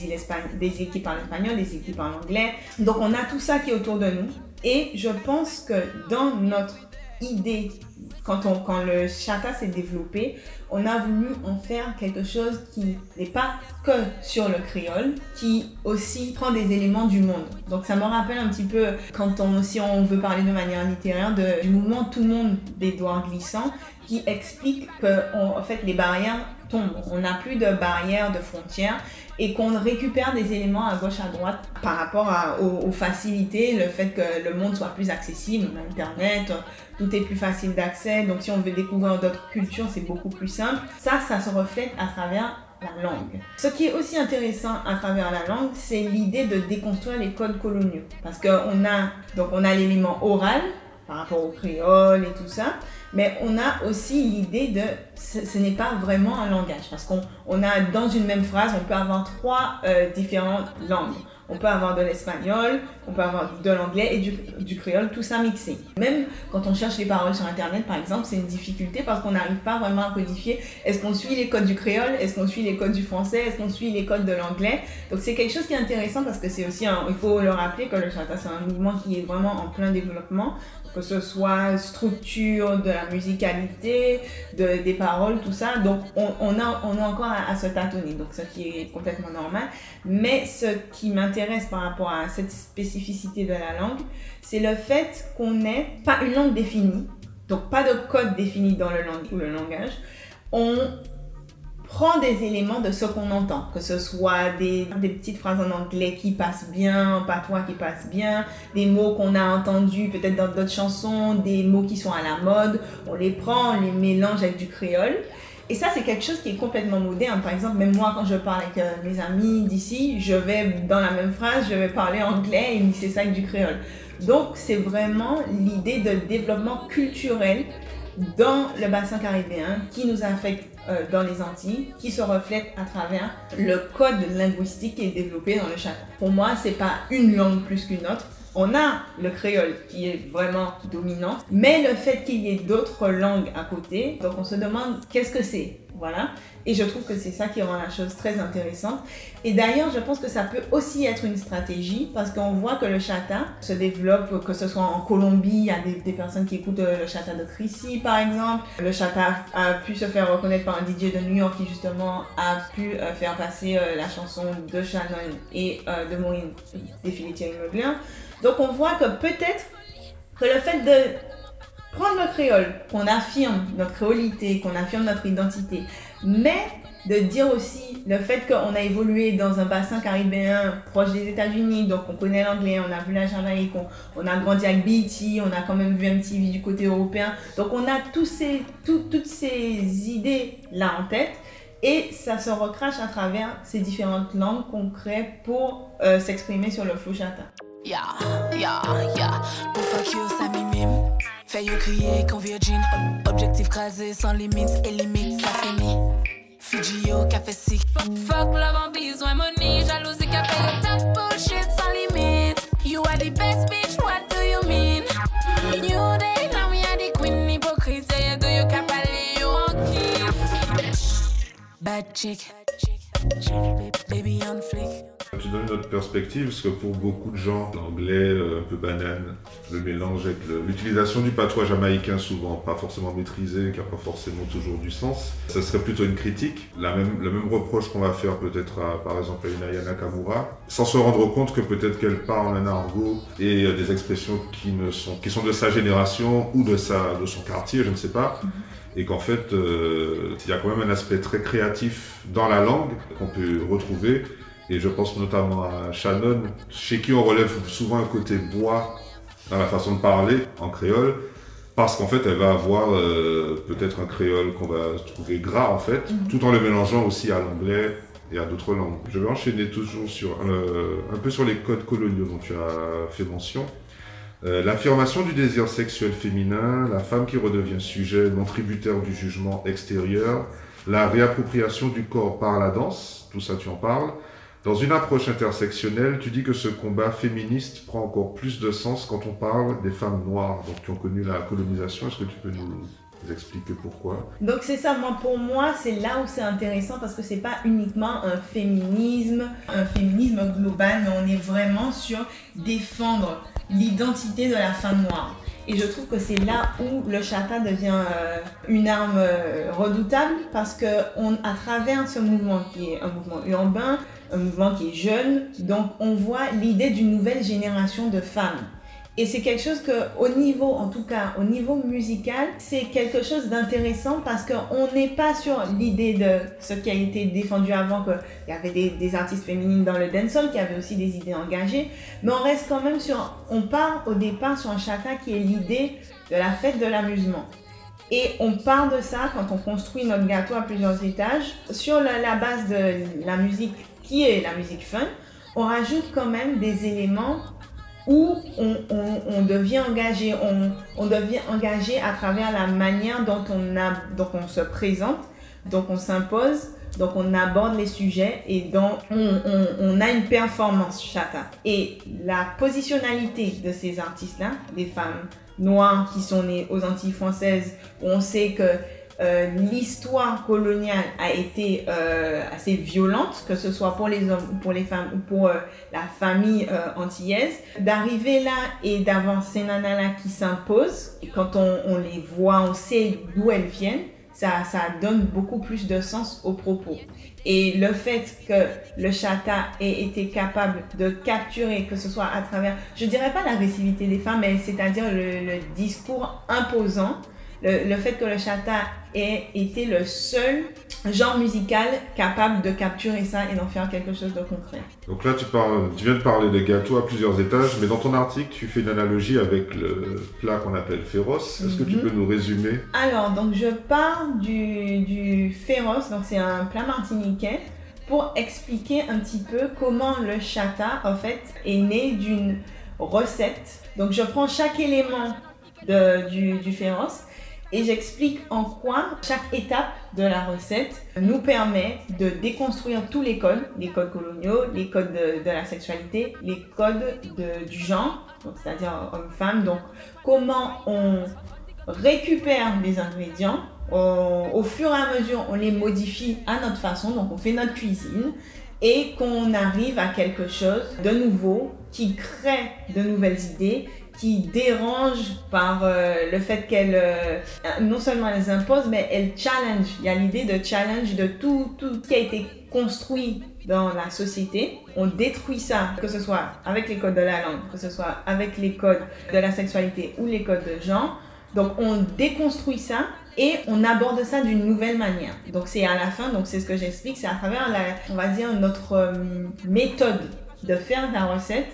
des équipes en espagnol, des équipes en anglais. Donc on a tout ça qui est autour de nous. Et je pense que dans notre idée, quand, le chata s'est développé, on a voulu en faire quelque chose qui n'est pas que sur le créole, qui aussi prend des éléments du monde. Donc ça me rappelle un petit peu quand on, on veut parler de manière littéraire, de, du mouvement Tout le monde des doigts glissants, qui explique que en fait les barrières tombent. On n'a plus de barrières, de frontières et qu'on récupère des éléments à gauche, à droite par rapport aux, facilités, le fait que le monde soit plus accessible, Internet, tout est plus facile d'accès. Donc si on veut découvrir d'autres cultures, c'est beaucoup plus simple. Ça, ça se reflète à travers la langue. Ce qui est aussi intéressant à travers la langue, c'est l'idée de déconstruire les codes coloniaux. Parce qu'on a, on a l'élément oral par rapport au créole et tout ça, mais on a aussi l'idée de ce, n'est pas vraiment un langage. Parce qu'on on a dans une même phrase on peut avoir trois euh, différentes langues. On peut avoir de l'espagnol, on peut avoir de l'anglais et du, du, créole, tout ça mixé. Même quand on cherche les paroles sur Internet, par exemple, c'est une difficulté parce qu'on n'arrive pas vraiment à codifier. Est-ce qu'on suit les codes du créole? Est-ce qu'on suit les codes du français? Est-ce qu'on suit les codes de l'anglais? Donc c'est quelque chose qui est intéressant parce que c'est aussi, un, il faut le rappeler que le chata, c'est un mouvement qui est vraiment en plein développement que ce soit structure, de la musicalité, de, des paroles, tout ça. Donc, on, on, a, on a encore à, se tâtonner, donc ce qui est complètement normal. Mais ce qui m'intéresse par rapport à cette spécificité de la langue, c'est le fait qu'on n'ait pas une langue définie, donc pas de code défini dans le langue ou le langage. On prend des éléments de ce qu'on entend, que ce soit des, des, petites phrases en anglais qui passent bien, en patois qui passent bien, des mots qu'on a entendus peut-être dans d'autres chansons, des mots qui sont à la mode, on les prend, on les mélange avec du créole. Et ça, c'est quelque chose qui est complètement moderne. Par exemple, même moi, quand je parle avec euh, mes amis d'ici, je vais, dans la même phrase, je vais parler anglais et c'est ça avec du créole. Donc, c'est vraiment l'idée de développement culturel dans le bassin caribéen qui nous affecte euh, dans les Antilles, qui se reflète à travers le code linguistique qui est développé dans le chat. Pour moi, c'est pas une langue plus qu'une autre. On a le créole qui est vraiment dominant, mais le fait qu'il y ait d'autres langues à côté, donc on se demande qu'est-ce que c'est. Voilà. Et je trouve que c'est ça qui rend la chose très intéressante. Et d'ailleurs, je pense que ça peut aussi être une stratégie parce qu'on voit que le chata se développe, que ce soit en Colombie, il y a des, personnes qui écoutent euh, le chata de Tracy par exemple. Le chata a pu se faire reconnaître par un DJ de New York qui justement a pu euh, faire passer euh, la chanson de Shannon et de Maureen Mugler. Donc on voit que peut-être que le fait de prendre le créole, qu'on affirme notre créolité, qu'on affirme notre identité, mais de dire aussi le fait qu'on a évolué dans un bassin caribéen proche des États-Unis, donc on connaît l'anglais, on a vu la Jamaïque, on, a grandi avec BET, on a quand même vu un petit du côté européen. Donc on a tous ces, toutes ces idées-là en tête et ça se recrache à travers ces différentes langues qu'on crée pour euh, s'exprimer sur le chata. Ya, ya, ya, pour fuck you, ça mimime. Fais you crier qu'on virgin. Objectif crasé sans limite et limite, ça finit. Fiji yo, café sick. Fuck love en besoin, money. Jalousie, café that bullshit sans limite. You are the best bitch, what do you mean? New day, now we are the queen, hypocrite. Say, do you capale, you on Bad chick. Baby on flick. Tu donnes notre perspective, parce que pour beaucoup de gens, l'anglais euh, un peu banane, le mélange avec l'utilisation du patois jamaïcain souvent pas forcément maîtrisé, qui n'a pas forcément toujours du sens, ça serait plutôt une critique. La même, le même reproche qu'on va faire peut-être à, par exemple à Inaya Nakamura, sans se rendre compte que peut-être qu'elle parle un argot et euh, des expressions qui, ne sont, qui sont de sa génération ou de, sa, de son quartier, je ne sais pas. et qu'en fait, euh, il y a quand même un aspect très créatif dans la langue qu'on peut retrouver et je pense notamment à Shannon, chez qui on relève souvent un côté bois dans la façon de parler en créole, parce qu'en fait, elle va avoir euh, peut-être un créole qu'on va trouver gras en fait, mhm. tout en le mélangeant aussi à l'anglais et à d'autres langues. Je vais enchaîner toujours sur euh, un peu sur les codes coloniaux dont tu as fait mention. Euh, l'affirmation du désir sexuel féminin, la femme qui redevient sujet non tributaire du jugement extérieur, la réappropriation du corps par la danse, tout ça tu en parles, dans une approche intersectionnelle, tu dis que ce combat féministe prend encore plus de sens quand on parle des femmes noires, donc qui ont connu la colonisation. Est-ce que tu peux nous expliquer pourquoi? Donc c'est ça, moi, pour moi, c'est là où c'est intéressant parce que c'est pas uniquement un féminisme, un féminisme global, mais on est vraiment sur défendre l'identité de la femme noire. Et je trouve que c'est là où le chata devient euh, une arme euh, redoutable parce que on, à travers ce mouvement qui est un mouvement urbain, un mouvement qui est jeune. Donc on voit l'idée d'une nouvelle génération de femmes. Et c'est quelque chose que, au niveau, en tout cas, au niveau musical, c'est quelque chose d'intéressant parce qu'on n'est pas sur l'idée de ce qui a été défendu avant, qu'il y avait des, artistes féminines dans le dancehall qui avaient aussi des idées engagées, mais on reste quand même sur, on part au départ sur un chata qui est l'idée de la fête de l'amusement. Et on part de ça quand on construit notre gâteau à plusieurs étages sur la base de la musique qui est la musique fun, on rajoute quand même des éléments où on, devient engagé, on, devient engagé à travers la manière dont on, on se présente, dont on s'impose, donc on aborde les sujets et dont on, a une performance chata. Et la positionnalité de ces artistes-là, des femmes noires qui sont nées aux Antilles françaises, où on sait que euh, l'histoire coloniale a été euh, assez violente, que ce soit pour les hommes ou pour les femmes ou pour euh, la famille antillaise. D'arriver là et d'avoir ces nanas-là qui s'imposent, quand on, les voit, on sait d'où elles viennent, ça, donne beaucoup plus de sens aux propos. Et le fait que le chata ait été capable de capturer, que ce soit à travers, je dirais pas l'agressivité des femmes, mais c'est-à-dire le discours imposant, le, fait que le chata ait été le seul genre musical capable de capturer ça et d'en faire quelque chose de concret. Donc là, tu, parles, tu viens de parler des gâteaux à plusieurs étages, mais dans ton article, tu fais une analogie avec le plat qu'on appelle féroce. Est-ce que tu mhm. peux nous résumer? Alors, donc je pars du, du féroce, donc c'est un plat martiniquais pour expliquer un petit peu comment le chata, en fait, est né d'une recette. Donc, je prends chaque élément de, du, du féroce et j'explique en quoi chaque étape de la recette nous permet de déconstruire tous les codes, les codes coloniaux, les codes de, la sexualité, les codes de, du genre, c'est-à-dire homme-femme. Donc, comment on récupère les ingrédients au fur et à mesure, on les modifie à notre façon, donc on fait notre cuisine et qu'on arrive à quelque chose de nouveau qui crée de nouvelles idées, qui dérange par euh, le fait qu'elle, euh, non seulement elle impose, mais elle challenge. Il y a l'idée de challenge de tout, tout qui a été construit dans la société. On détruit ça, que ce soit avec les codes de la langue, que ce soit avec les codes de la sexualité ou les codes de genre. Donc on déconstruit ça et on aborde ça d'une nouvelle manière. Donc c'est à la fin, donc c'est ce que j'explique, c'est à travers la, on va dire notre euh, méthode de faire la recette,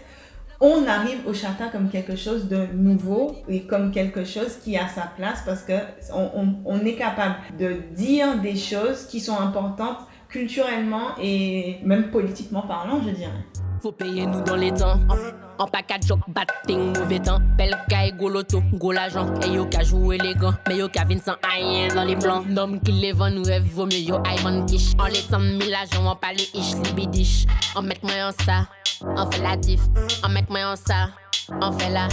on arrive au chata comme quelque chose de nouveau et comme quelque chose qui a sa place parce que on, on est capable de dire des choses qui sont importantes culturellement et même politiquement parlant, je dirais. Faut payer nous dans les temps. En package joke, batting, mauvais temps. Belle caille, go loto, go l'argent. Et yo ka jouer les gants, mais yo ka vin sans rien dans les blancs. Nom qui les vend, nous rêve, vaut mieux yo Ivan Kish. En les temps, mille agents, on parle ish, libidish. On met moi en ça, on fait la diff. On met moi en ça, on fait la.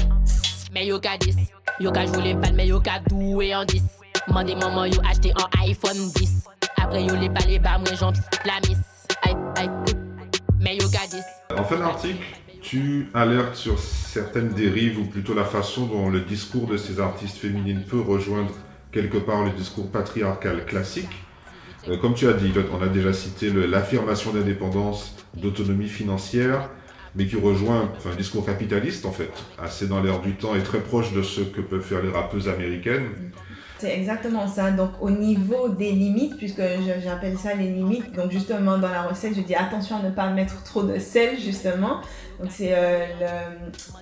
Mais yo ka 10. Yo ka jouer les balles, mais yo ka doué en 10. Mandez maman, yo acheté un iPhone 10. Après yo les les bas, moi j'en la miss. Aïe, aïe, mais yo ka 10. En fin d'article, tu alertes sur certaines dérives ou plutôt la façon dont le discours de ces artistes féminines peut rejoindre quelque part le discours patriarcal classique. Euh, comme tu as dit, on a déjà cité l'affirmation d'indépendance, d'autonomie financière, mais qui rejoint un discours capitaliste en fait, assez dans l'air du temps et très proche de ce que peuvent faire les rappeuses américaines. C'est exactement ça. Donc au niveau des limites, puisque j'appelle ça les limites, donc justement dans la recette, je dis attention à ne pas mettre trop de sel justement. Donc c'est euh,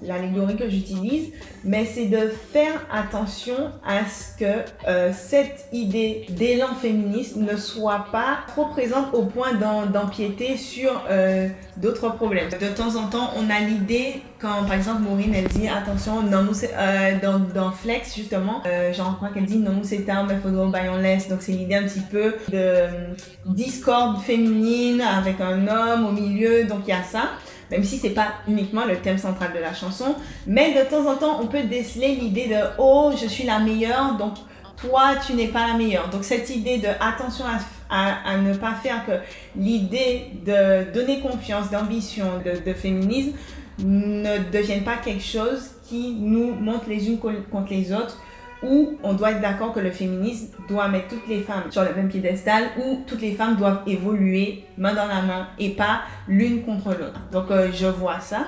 l'allégorie que j'utilise, mais c'est de faire attention à ce que euh, cette idée d'élan féministe ne soit pas trop présente au point d'empiéter sur euh, d'autres problèmes. De temps en temps, on a l'idée quand par exemple Maureen elle dit attention dans, dans Flex justement euh, j'en crois qu'elle dit non c'est un mais faudra on laisse donc c'est l'idée un petit peu de discorde féminine avec un homme au milieu. Donc il y a ça même si c'est pas uniquement le thème central de la chanson mais de temps en temps on peut déceler l'idée de oh je suis la meilleure donc toi tu n'es pas la meilleure. Donc cette idée de attention à, ne pas faire que l'idée de donner confiance d'ambition de, de féminisme ne deviennent pas quelque chose qui nous montre les unes contre les autres, où on doit être d'accord que le féminisme doit mettre toutes les femmes sur le même piédestal, où toutes les femmes doivent évoluer main dans la main et pas l'une contre l'autre. Donc euh, je vois ça.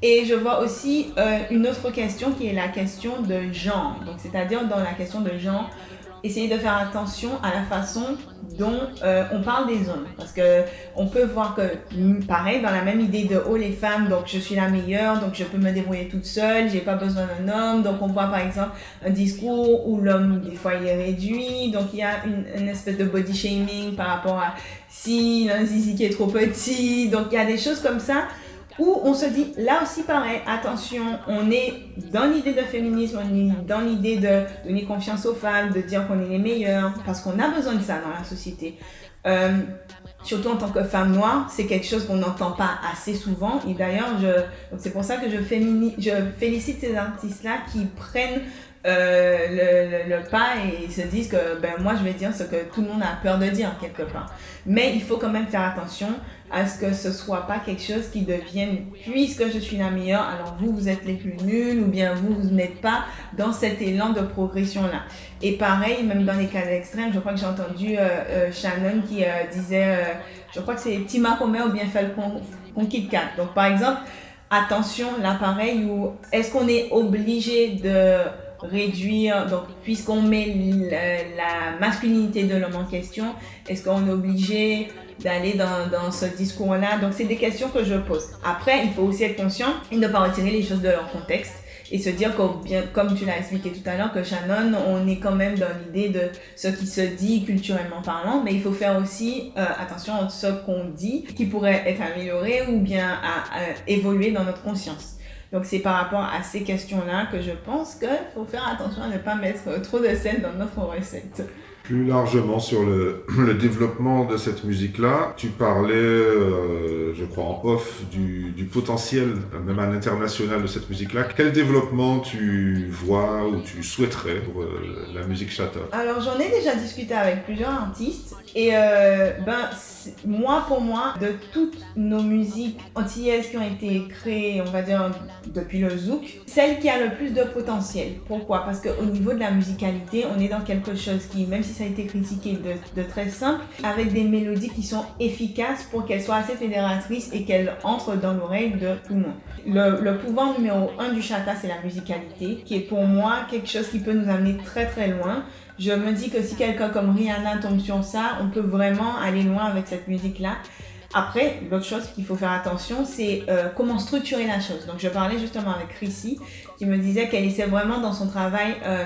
Et je vois aussi euh, une autre question qui est la question de genre. Donc c'est-à-dire dans la question de genre, essayer de faire attention à la façon dont euh, on parle des hommes. Parce que on peut voir que, mm, pareil, dans la même idée de oh les femmes, donc je suis la meilleure, donc je peux me débrouiller toute seule, j'ai pas besoin d'un homme. Donc on voit par exemple un discours où l'homme des fois il est réduit, donc il y a une, espèce de body shaming par rapport à si un zizi qui est trop petit. Donc il y a des choses comme ça où on se dit, là aussi pareil, attention, on est dans l'idée de féminisme, on est dans l'idée de donner confiance aux femmes, de dire qu'on est les meilleurs, parce qu'on a besoin de ça dans la société. Euh, surtout en tant que femme noire, c'est quelque chose qu'on n'entend pas assez souvent. Et d'ailleurs, c'est pour ça que je, félicite ces artistes-là qui prennent euh, le, le, pas et se disent que ben, moi je vais dire ce que tout le monde a peur de dire quelque part. Mais il faut quand même faire attention à ce que ce soit pas quelque chose qui devienne puisque je suis la meilleure, alors vous vous êtes les plus nuls ou bien vous vous n'êtes pas dans cet élan de progression là. Et pareil, même dans les cas extrêmes, je crois que j'ai entendu euh, euh, Shannon qui disait, je crois que c'est Tima Comer ou bien Falcon Kit Kat. Donc par exemple, attention, là pareil, ou est-ce qu'on est obligé de réduire, donc puisqu'on met la, masculinité de l'homme en question, est-ce qu'on est obligé d'aller dans, dans, ce discours-là Donc c'est des questions que je pose. Après, il faut aussi être conscient et ne pas retirer les choses de leur contexte et se dire bien, comme tu l'as expliqué tout à l'heure, que Shannon, on est quand même dans l'idée de ce qui se dit culturellement parlant, mais il faut faire aussi euh, attention à ce qu'on dit qui pourrait être amélioré ou bien à, évoluer dans notre conscience. Donc c'est par rapport à ces questions-là que je pense qu'il faut faire attention à ne pas mettre trop de sel dans notre recette plus largement sur le, développement de cette musique-là. Tu parlais, euh, je crois, en off du, du, potentiel, même à l'international, de cette musique-là. Quel développement tu vois ou tu souhaiterais pour euh, la musique chata Alors, j'en ai déjà discuté avec plusieurs artistes. Et euh, ben, moi, pour moi, de toutes nos musiques antillaises qui ont été créées, on va dire, depuis le zouk, celle qui a le plus de potentiel. Pourquoi? Parce qu'au niveau de la musicalité, on est dans quelque chose qui, même si ça a été critiqué de, très simple, avec des mélodies qui sont efficaces pour qu'elles soient assez fédératrices et qu'elles entrent dans l'oreille de tout le monde. Le, le pouvoir numéro un du chata, c'est la musicalité, qui est pour moi quelque chose qui peut nous amener très très loin je me dis que si quelqu'un comme Rihanna tombe sur ça, on peut vraiment aller loin avec cette musique-là. Après, l'autre chose qu'il faut faire attention, c'est euh, comment structurer la chose. Donc, je parlais justement avec Chrissy, qui me disait qu'elle essaie vraiment dans son travail, euh,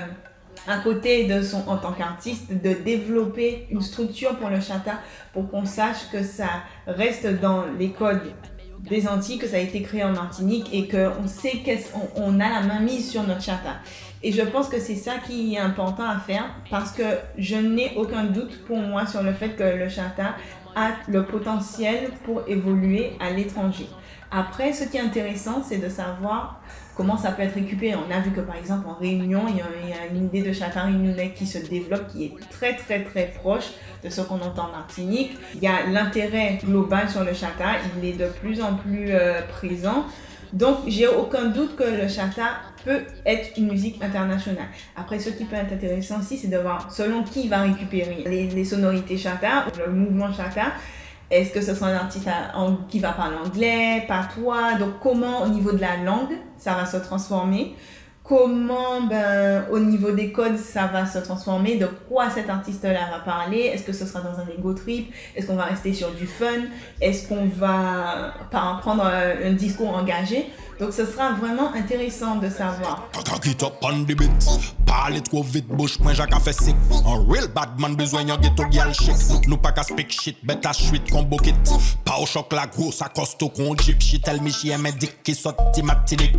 à côté de son en tant qu'artiste, de développer une structure pour le chata, pour qu'on sache que ça reste dans les codes des Antilles, que ça a été créé en Martinique et qu'on sait qu'on a la main mise sur notre chata. Et je pense que c'est ça qui est important à faire parce que je n'ai aucun doute pour moi sur le fait que le chata a le potentiel pour évoluer à l'étranger. Après, ce qui est intéressant, c'est de savoir comment ça peut être récupéré. On a vu que par exemple en Réunion, il y a, une idée de chata réunionnais qui se développe, qui est très très très proche de ce qu'on entend en Martinique. Il y a l'intérêt global sur le chata, il est de plus en plus euh, présent. Donc, j'ai aucun doute que le chata peut être une musique internationale. Après, ce qui peut être intéressant aussi, c'est de voir selon qui va récupérer les, sonorités chata, le mouvement chata. Est-ce que ce sera un artiste qui va parler anglais, patois? Donc, comment au niveau de la langue, ça va se transformer? Comment ben, au niveau des codes ça va se transformer, de quoi cet artiste-là va parler, est-ce que ce sera dans un ego trip, est-ce qu'on va rester sur du fun, est-ce qu'on va prendre un discours engagé. Donc ce sera vraiment intéressant de savoir. Pale tro vit bouch mwen jak a fe sik An real badman bezwen yon geto gyal chik Nou pa ka spik shit bet a chwit kon bokit Pa ou chok la gros a kosto kon jip Shit. El mi jye men dik ki sot ti matidik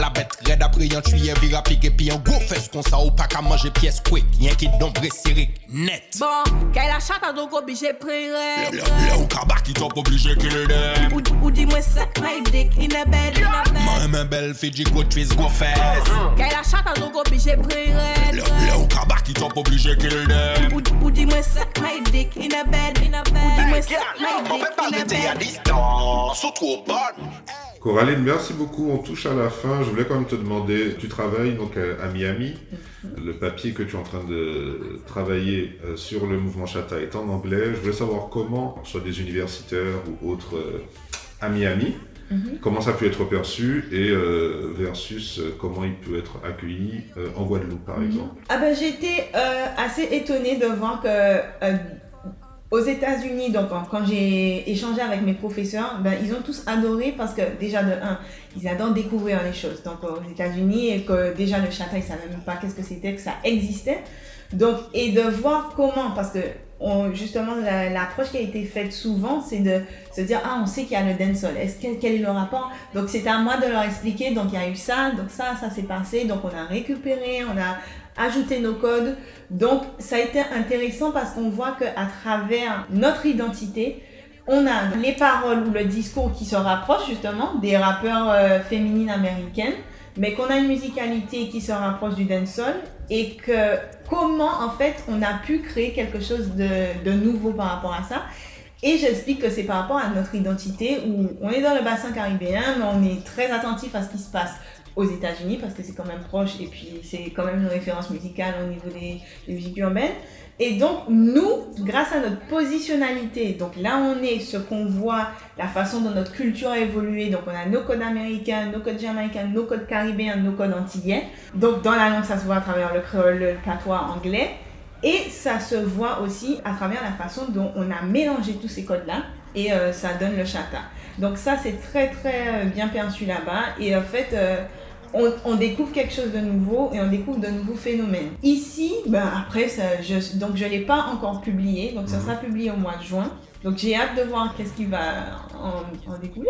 La bet red apre yon tuye vira pik Epi yon go fes kon sa ou pa ka manje piyes kwek Yen ki dombre sirik net. Bon, kay la chata donk oblije pren rep Le ou kabak ki top oblije kil dem Ou di mwen set my dik in a bed Mwen men bel fi di go tris go fes Kay la chata donk oblije pren rep Le, le ou kaba qui top obligé qu'il le Ou dis-moi sec my dick in a bed in a bed. Ou dis-moi sec my dick in a bed. à distance, ou trop bonne. Coraline, merci beaucoup. On touche à la fin. Je voulais quand même te demander, tu travailles donc à Miami. Le papier que tu es en train de travailler euh, sur le mouvement Chata est en anglais. Je voulais savoir comment, soit des universitaires ou autres, euh, à Miami, mhm. comment ça peut être perçu et euh, versus comment il peut être accueilli en Guadeloupe, par mhm. exemple? Ah ben, J'étais assez étonnée de voir que aux États-Unis, donc quand j'ai échangé avec mes professeurs, ben, ils ont tous adoré parce que déjà de un, ils adorent découvrir les choses. Donc aux États-Unis et que déjà le chata, ils savaient même pas qu'est-ce que c'était, que ça existait. Donc et de voir comment, parce que justement l'approche qui a été faite souvent, c'est de se dire ah on sait qu'il y a le dancehall. Est-ce quel est le rapport? Donc c'était à moi de leur expliquer. Donc il y a eu ça, donc ça, ça s'est passé. Donc on a récupéré, on a ajouter nos codes. Donc ça a été intéressant parce qu'on voit qu'à travers notre identité, on a les paroles ou le discours qui se rapprochent justement des rappeurs euh, féminines américaines, mais qu'on a une musicalité qui se rapproche du dancehall et que comment en fait on a pu créer quelque chose de, nouveau par rapport à ça. Et j'explique que c'est par rapport à notre identité où on est dans le bassin caribéen, mais on est très attentif à ce qui se passe aux États-Unis parce que c'est quand même proche et puis c'est quand même une référence musicale au niveau des, des musiques urbaines. Et donc, nous, grâce à notre positionnalité, donc là on est, ce qu'on voit, la façon dont notre culture a évolué, donc on a nos codes américains, nos codes jamaïcains, nos codes caribéens, nos codes antillais. Donc dans la langue, ça se voit à travers le créole, le patois anglais. Et ça se voit aussi à travers la façon dont on a mélangé tous ces codes-là et euh, ça donne le chata. Donc ça, c'est très très euh, bien perçu là-bas. Et en fait, euh, on, découvre quelque chose de nouveau et on découvre de nouveaux phénomènes. Ici, ben après, ça, je, donc je ne l'ai pas encore publié, donc ça mhm. sera publié au mois de juin. Donc j'ai hâte de voir qu'est-ce qui va en, découler.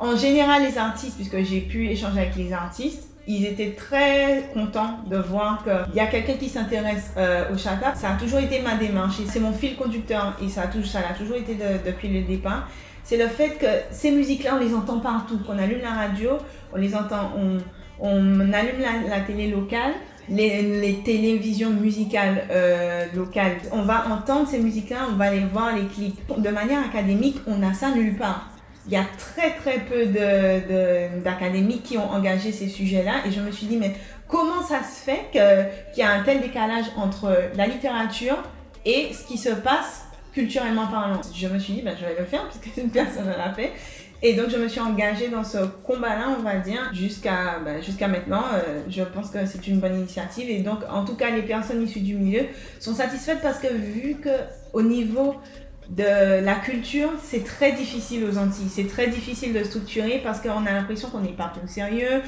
En général, les artistes, puisque j'ai pu échanger avec les artistes, ils étaient très contents de voir qu'il y a quelqu'un qui s'intéresse euh, au chata. Ça a toujours été ma démarche c'est mon fil conducteur et ça a toujours, toujours été depuis le départ. C'est le fait que ces musiques-là, on les entend partout. Qu'on allume la radio, on les entend, on, on allume la, télé locale, les, télévisions musicales euh, locales. On va entendre ces musiques-là, on va aller voir les clips. De manière académique, on n'a ça nulle part. Il y a très très peu d'académiques qui ont engagé ces sujets-là et je me suis dit, mais comment ça se fait qu'il y a un tel décalage entre la littérature et ce qui se passe culturellement parlant? Je me suis dit, ben, je vais le faire puisque une personne l'a fait. Et donc, je me suis engagée dans ce combat-là, on va dire, jusqu'à jusqu'à maintenant. Euh, je pense que c'est une bonne initiative. Et donc, en tout cas, les personnes issues du milieu sont satisfaites parce que vu que au niveau de la culture, c'est très difficile aux Antilles. C'est très difficile de structurer parce qu'on a l'impression qu'on n'est pas tout sérieux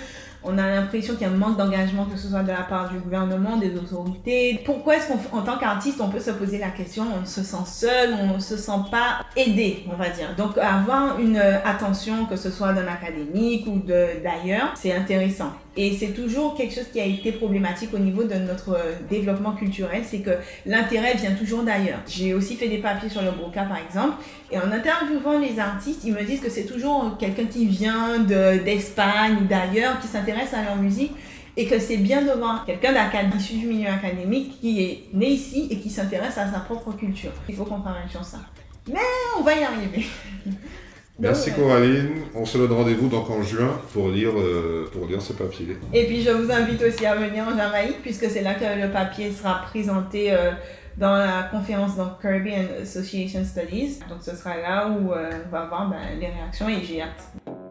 on a l'impression qu'il y a un manque d'engagement, que ce soit de la part du gouvernement, des autorités. Pourquoi est-ce qu'en tant qu'artiste, on peut se poser la question, on se sent seul, on ne se sent pas aidé, on va dire. Donc avoir une attention, que ce soit d'un académique ou d'ailleurs, c'est intéressant. Et c'est toujours quelque chose qui a été problématique au niveau de notre développement culturel, c'est que l'intérêt vient toujours d'ailleurs. J'ai aussi fait des papiers sur le Broca par exemple, et en interviewant les artistes, ils me disent que c'est toujours quelqu'un qui vient d'Espagne ou d'ailleurs, qui s'intéresse à leur musique, et que c'est bien de voir quelqu'un issu du milieu académique qui est né ici et qui s'intéresse à sa propre culture. Il faut qu'on travaille sur ça. Mais on va y arriver. Merci Coraline. On se donne rendez-vous donc en juin pour lire, euh, pour lire ce papier. Et puis je vous invite aussi à venir en Jamaïque puisque c'est là que le papier sera présenté euh, dans la conférence dans Caribbean Association Studies. Donc ce sera là où euh, on va voir ben, les réactions et j'ai hâte.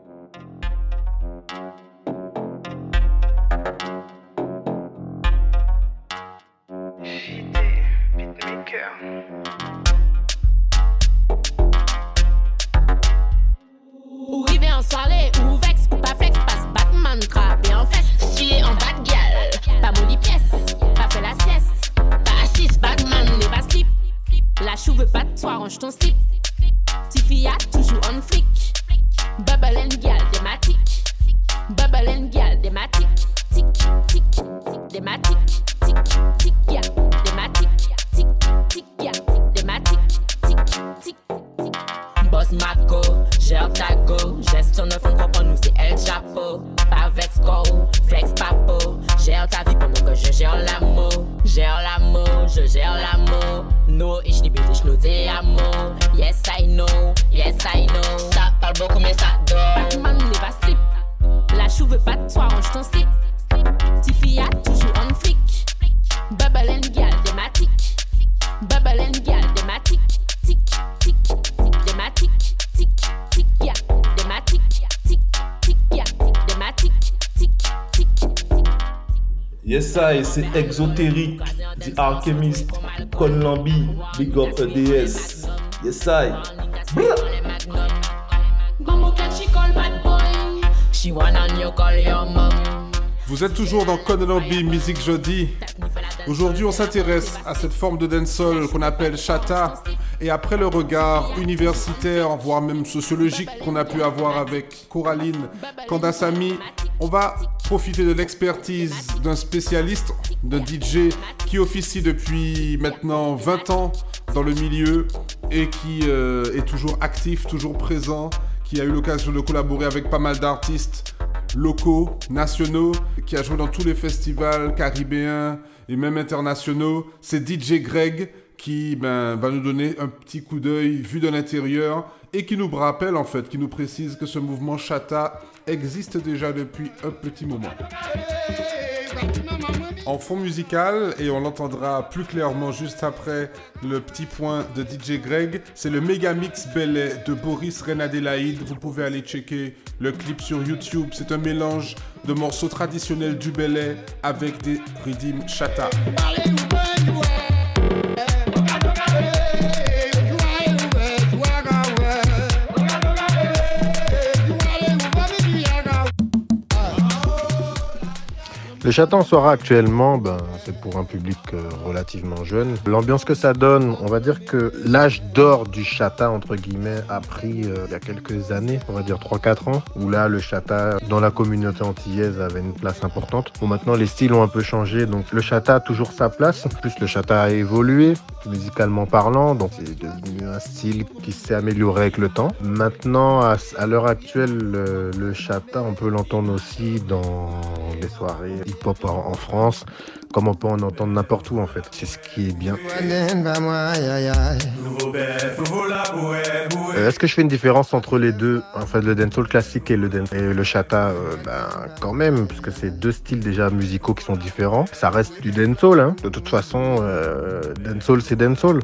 Arrange ton slip. Tifia, toujours on flic. Bubble and gal, thématique. Bubble and gal, thématique. Tic, tic, thématique. Tic, tic, ya, thématique. Tic, tic, ya, thématique. Tic, tic, tic. Boss Marco, gère ta go. Gestion de fonds pour nous, c'est El Chapeau. Pas vex go, flex papo. Gère ta vie pendant que je gère l'amour. Gère l'amour, je gère l'amour. Yes, I know, yes, I know. Ça parle beaucoup, mais ça dort. Batman n'est pas. La chou pas de toi, ton slip. A toujours un flic. Bubble and gal, thématique. Bubble and gal, thématique. Tic, tic, thématique. Tic, tic, ya, thématique. Tic, tic, ya, thématique. Tic, tic, tic. Yes, I, c'est exotérique. The Alchemist, Con Lambi, Big Up EDS. Yes, I. Vous êtes toujours dans Lambi Musique Jeudi. Aujourd'hui, on s'intéresse à cette forme de dancehall qu'on appelle chata. Et après le regard universitaire, voire même sociologique qu'on a pu avoir avec Coraline Kandasamy, on va profiter de l'expertise d'un spécialiste, d'un DJ qui officie depuis maintenant 20 ans dans le milieu et qui euh, est toujours actif, toujours présent, qui a eu l'occasion de collaborer avec pas mal d'artistes locaux, nationaux, qui a joué dans tous les festivals caribéens et même internationaux. C'est DJ Greg qui ben, va nous donner un petit coup d'œil vu de l'intérieur et qui nous rappelle en fait, qui nous précise que ce mouvement chata existe déjà depuis un petit moment. En fond musical, et on l'entendra plus clairement juste après le petit point de DJ Greg, c'est le méga mix belay de Boris Renadelaïde. Vous pouvez aller checker le clip sur YouTube. C'est un mélange de morceaux traditionnels du belay avec des rythmes chata. Le château en soirée actuellement, ben, c'est pour un public euh, relativement jeune. L'ambiance que ça donne, on va dire que l'âge d'or du chata, entre guillemets, a pris euh, il y a quelques années, on va dire 3-4 ans, où là, le chata, dans la communauté antillaise, avait une place importante. Bon, maintenant, les styles ont un peu changé, donc le chata a toujours sa place. Plus, le chata a évolué, musicalement parlant, donc c'est devenu un style qui s'est amélioré avec le temps. Maintenant, à, l'heure actuelle, le, le chata, on peut l'entendre aussi dans les soirées hip-hop en, France, comme on peut en entendre n'importe où en fait. C'est ce qui est bien. Euh, est-ce que je fais une différence entre les deux, en fait, le dancehall classique et le, et le chata euh, Ben quand même, parce que c'est deux styles déjà musicaux qui sont différents. Ça reste du dancehall, hein. De toute façon, euh, dancehall c'est dancehall.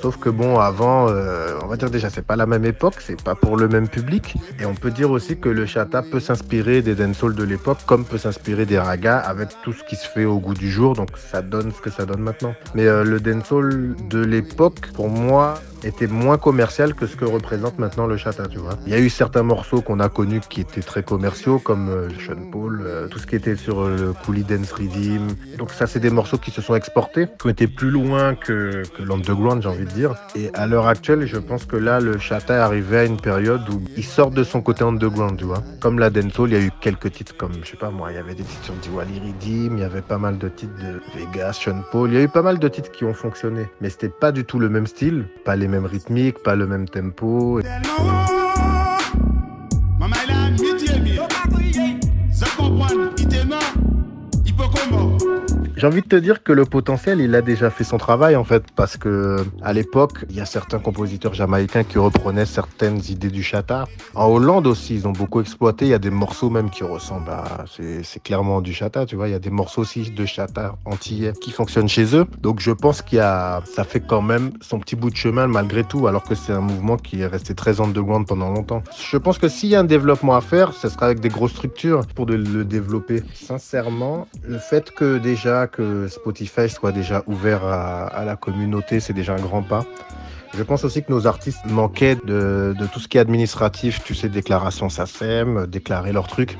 Sauf que bon, avant, euh, on va dire déjà, c'est pas la même époque, c'est pas pour le même public. Et on peut dire aussi que le chata peut s'inspirer des dancehall de l'époque, comme peut s'inspirer des ragas avec tout ce qui se fait au goût du jour. Donc ça donne ce que ça donne maintenant. Mais euh, le dancehall de l'époque, pour moi, était moins commercial que ce que représente maintenant le chata, tu vois. Il y a eu certains morceaux qu'on a connus qui étaient très commerciaux, comme euh, Sean Paul, euh, tout ce qui était sur euh, le Coolie Dance Rhythm. Donc ça, c'est des morceaux qui se sont exportés, qui ont été plus loin que, que l'underground, j'ai envie de dire. Et à l'heure actuelle, je pense que là, le chata est arrivé à une période où il sort de son côté underground, tu vois. Comme la dancehall, il y a eu quelques titres comme, je sais pas moi, il y avait des titres sur Diwali Rhythm, il y avait pas mal de titres de Vegas, Sean Paul, il y a eu pas mal de titres qui ont fonctionné. Mais c'était pas du tout le même style, pas les mêmes rythmiques, pas le même tempo. J'ai envie de te dire que le potentiel, il a déjà fait son travail en fait, parce que à l'époque, il y a certains compositeurs jamaïcains qui reprenaient certaines idées du chata. En Hollande aussi, ils ont beaucoup exploité. Il y a des morceaux même qui ressemblent à, c'est clairement du chata, tu vois. Il y a des morceaux aussi de chata antillais qui fonctionnent chez eux. Donc je pense qu'il y a, ça fait quand même son petit bout de chemin malgré tout, alors que c'est un mouvement qui est resté très underground pendant longtemps. Je pense que s'il y a un développement à faire, ce sera avec des grosses structures pour le développer. Sincèrement, le fait que déjà que Spotify soit déjà ouvert à, la communauté, c'est déjà un grand pas. Je pense aussi que nos artistes manquaient de, tout ce qui est administratif, tu sais, déclaration SACEM, déclarer leurs trucs.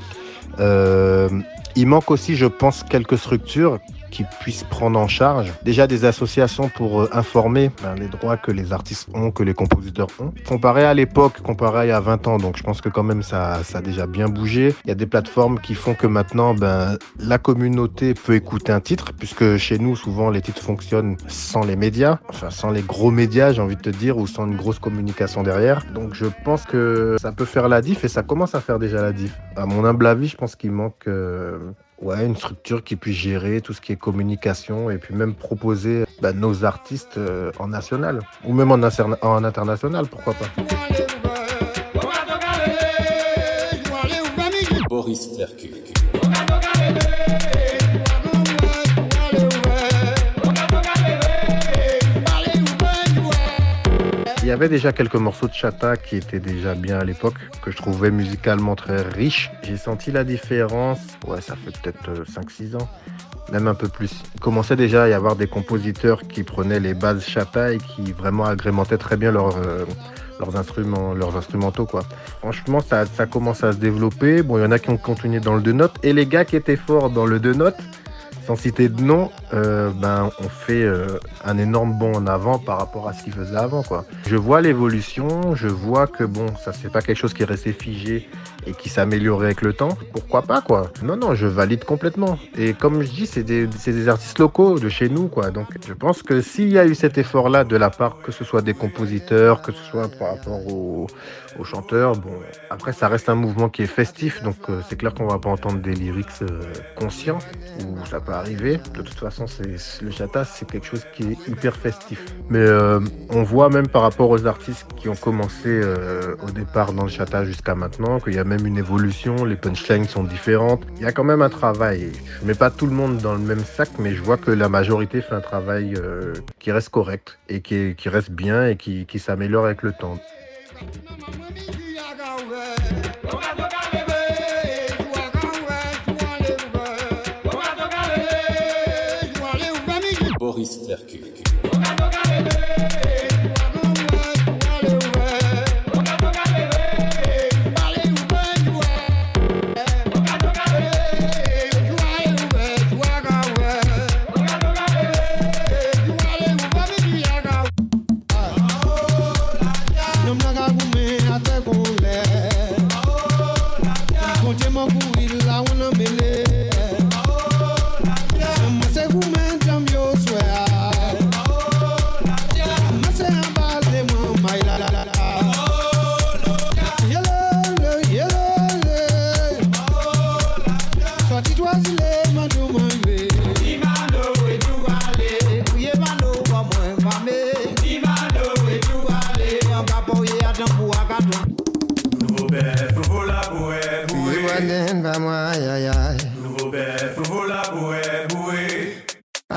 Euh, il manque aussi, je pense, quelques structures qui puissent prendre en charge déjà des associations pour euh, informer ben, les droits que les artistes ont, que les compositeurs ont. Comparé à l'époque, comparé à 20 ans, donc je pense que quand même ça, ça a déjà bien bougé. Il y a des plateformes qui font que maintenant ben, la communauté peut écouter un titre, puisque chez nous souvent les titres fonctionnent sans les médias, enfin sans les gros médias j'ai envie de te dire, ou sans une grosse communication derrière. Donc je pense que ça peut faire la diff et ça commence à faire déjà la diff. À mon humble avis, je pense qu'il manque... Euh, Ouais, une structure qui puisse gérer tout ce qui est communication et puis même proposer bah, nos artistes euh, en national ou même en, international, pourquoi pas. Boris Il y avait déjà quelques morceaux de chata qui étaient déjà bien à l'époque, que je trouvais musicalement très riches. J'ai senti la différence, ouais, ça fait peut-être 5-6 euh, ans, même un peu plus. Il commençait déjà à y avoir des compositeurs qui prenaient les bases chata et qui vraiment agrémentaient très bien euh, leurs instruments, leurs instrumentaux quoi. Franchement, ça, ça commence à se développer. Bon, il y en a qui ont continué dans le deux notes et les gars qui étaient forts dans le deux notes, sans citer de nom, euh, ben, on fait euh, un énorme bond en avant par rapport à ce qu'ils faisaient avant. Quoi. Je vois l'évolution, je vois que bon, ça c'est pas quelque chose qui est resté figé et qui s'améliorait avec le temps. Pourquoi pas quoi? Non, non, je valide complètement. Et comme je dis, c'est des, artistes locaux de chez nous. quoi. Donc je pense que s'il y a eu cet effort-là de la part, que ce soit des compositeurs, que ce soit par rapport aux, aux chanteurs, bon, après ça reste un mouvement qui est festif, donc euh, c'est clair qu'on va pas entendre des lyrics conscients, ou ça peut arriver de toute façon. Le chata, c'est quelque chose qui est hyper festif. Mais euh, on voit même par rapport aux artistes qui ont commencé euh, au départ dans le chata jusqu'à maintenant qu'il y a même une évolution, les punchlines sont différentes. Il y a quand même un travail. Je mets pas tout le monde dans le même sac, mais je vois que la majorité fait un travail euh, qui reste correct et qui, qui reste bien et qui, qui s'améliore avec le temps. Boris Hercule.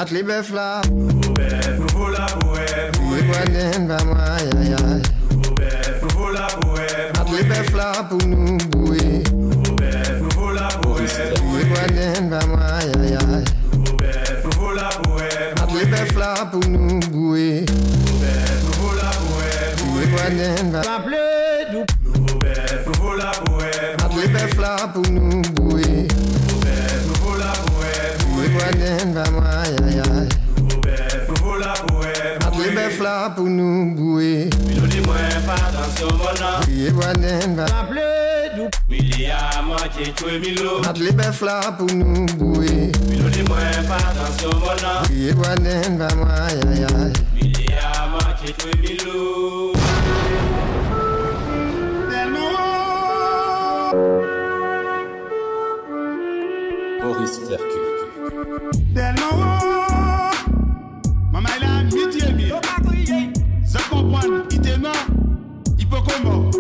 Atli bœuf là. Nouveau bœuf, nouveau la bouette. Oui, boinen, bah moi, aïe aïe. Nouveau bœuf, nouveau la bouette. Atli bœuf là pour nous bœuf là pour nous bouer. Nouveau bœuf, nouveau la bouette. Oui, boinen, bah moi, aïe aïe. Nouveau bœuf, nouveau la bouette. Atli bœuf là pour nous bouer. Milo di mwen pa attention mon Oui, boinen, bah. Mili a moitié tué Milo Atli bœuf là pour nous bouer. Milo di mwen pa attention mon Oui, boinen, bah moi, aïe aïe. Mili a moitié tué Milo Maman il a et demi. Ça comprend, il mort, il peut comment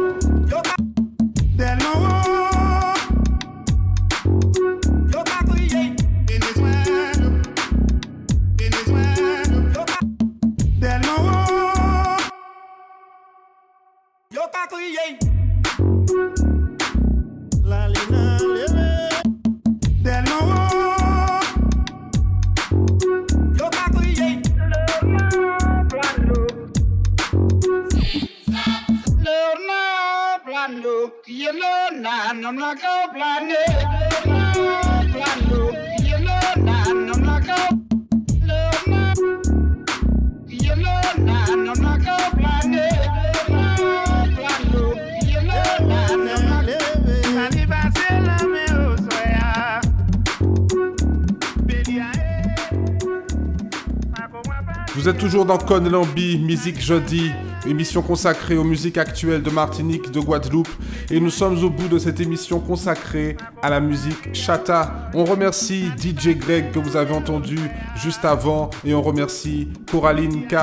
Vous êtes toujours dans Con Lambi, Musique Jeudi, émission consacrée aux musiques actuelles de Martinique, de Guadeloupe. Et nous sommes au bout de cette émission consacrée à la musique chata. On remercie DJ Greg que vous avez entendu juste avant et on remercie Coraline K.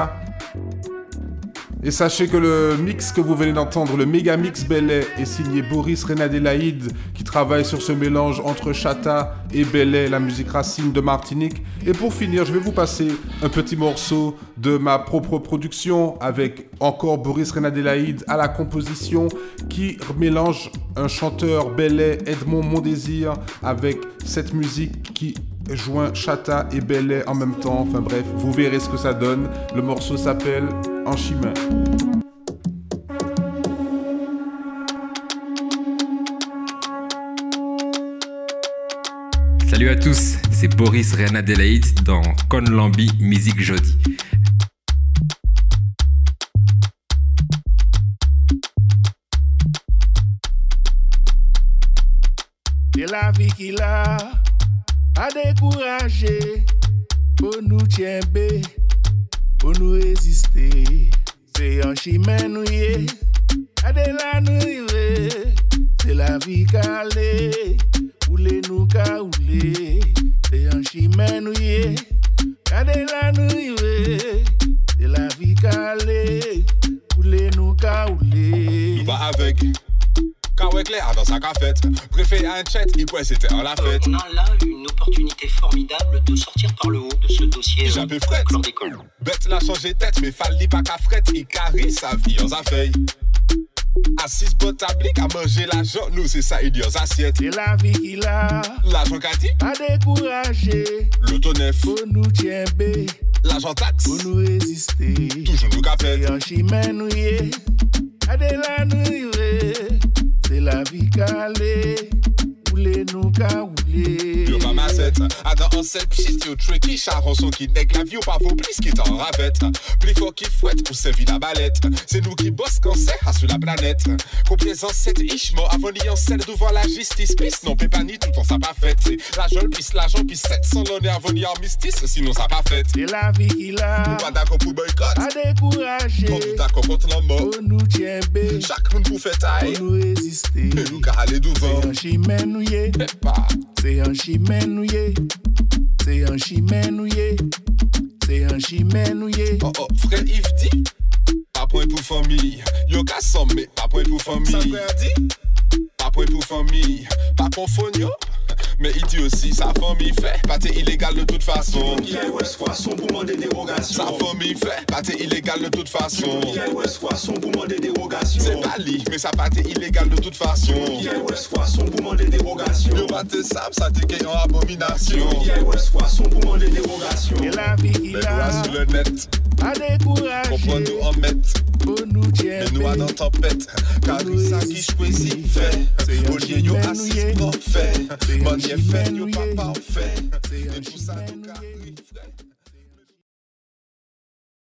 Et sachez que le mix que vous venez d'entendre, le méga mix Belay, est signé Boris Renadelaïde, qui travaille sur ce mélange entre Chata et Belay, la musique racine de Martinique. Et pour finir, je vais vous passer un petit morceau de ma propre production avec encore Boris Renadelaïde à la composition, qui mélange un chanteur Belay, Edmond Mondésir, avec cette musique qui joint Chata et Belay en même temps. Enfin bref, vous verrez ce que ça donne. Le morceau s'appelle En chemin. Salut à tous, c'est Boris Renadelaide dans Conlambi Musique. C'est la vie qu'il a pa dekouraje, pou nou tjenbe, pou nou reziste. Se yon chimen nou ye, kade la nou yve, se la vi kale, oule nou ka oule. Se yon chimen nou ye, kade la nou yve, se la vi kale, oule nou ka oule. Nou va avek. Préfet un chat, il quoi c'était en la fête. On a là une opportunité formidable de sortir par le haut de ce dossier J'ai un peu fret. Bête l'a changé tête, mais falli pas qu'à fret, il carry sa vie en sa feuille. Assis botablique à manger l'argent, nous c'est ça, il assiettes. C'est la vie qu'il a. L'argent qu'a dit, Pas décourager. l'autonef, Faut nous l'argent taxe, Faut nous résister. toujours nous qu'a fait. C'est un chimène nous y est. Adé la nous y est. La vie calée. Oulé nous ka oulé. Yo mama set, adan an sel pchit yo son ki neg la vie ou pa vos plis ki tan ravet Pli qui fouette pour servir la C'est nous qui bosse quand c'est à sur la planète. Combien ancêtres ichement avant ni ancêtre devant la justice. Pis non pas ni tout temps ça pas fait. C'est l'argent pis l'argent pis 700 l'année avant ni armistice Sinon ça pas fait. C'est la vie qu'il a. Nous pas d'accord pour boycott. Pas décourager. On nous d'accord contre la mort. Faut nous tiens bé. Chaque monde pour faire taille. Faut nous résister. Et nous qu'à aller devant. C'est un nouye. Se an chimen nouye. Se an chimen nouye. Se an chimen nouye. Oh oh, frel if di Pa poen pou fami Yo ka somme, pa poen pou fami San frel di Pa poen pou fami Pa konfon yo. Mais il dit aussi sa famille fait Pas t'es illégal de toute façon. Qui est West Poisson pour demander dérogation Sa famille fait Pas t'es illégal de toute façon. Qui est West Poisson pour demander dérogation C'est pas li, mais ça t'es illégal de toute façon. Qui est West Poisson pour demander dérogation Yo pas te sable, ça t'es qu'il y a abomination. Qui est West Poisson pour demander dérogation C'est la vie nous a. sur le net. Pas décourager. Comprends-nous en mettre Faut nous tiens Mais nous à dans tempête. Car il ça qui choisit fait. Au lieu yo assis pour fait Manier fait yo pas parfait Et tout ça nous carry frère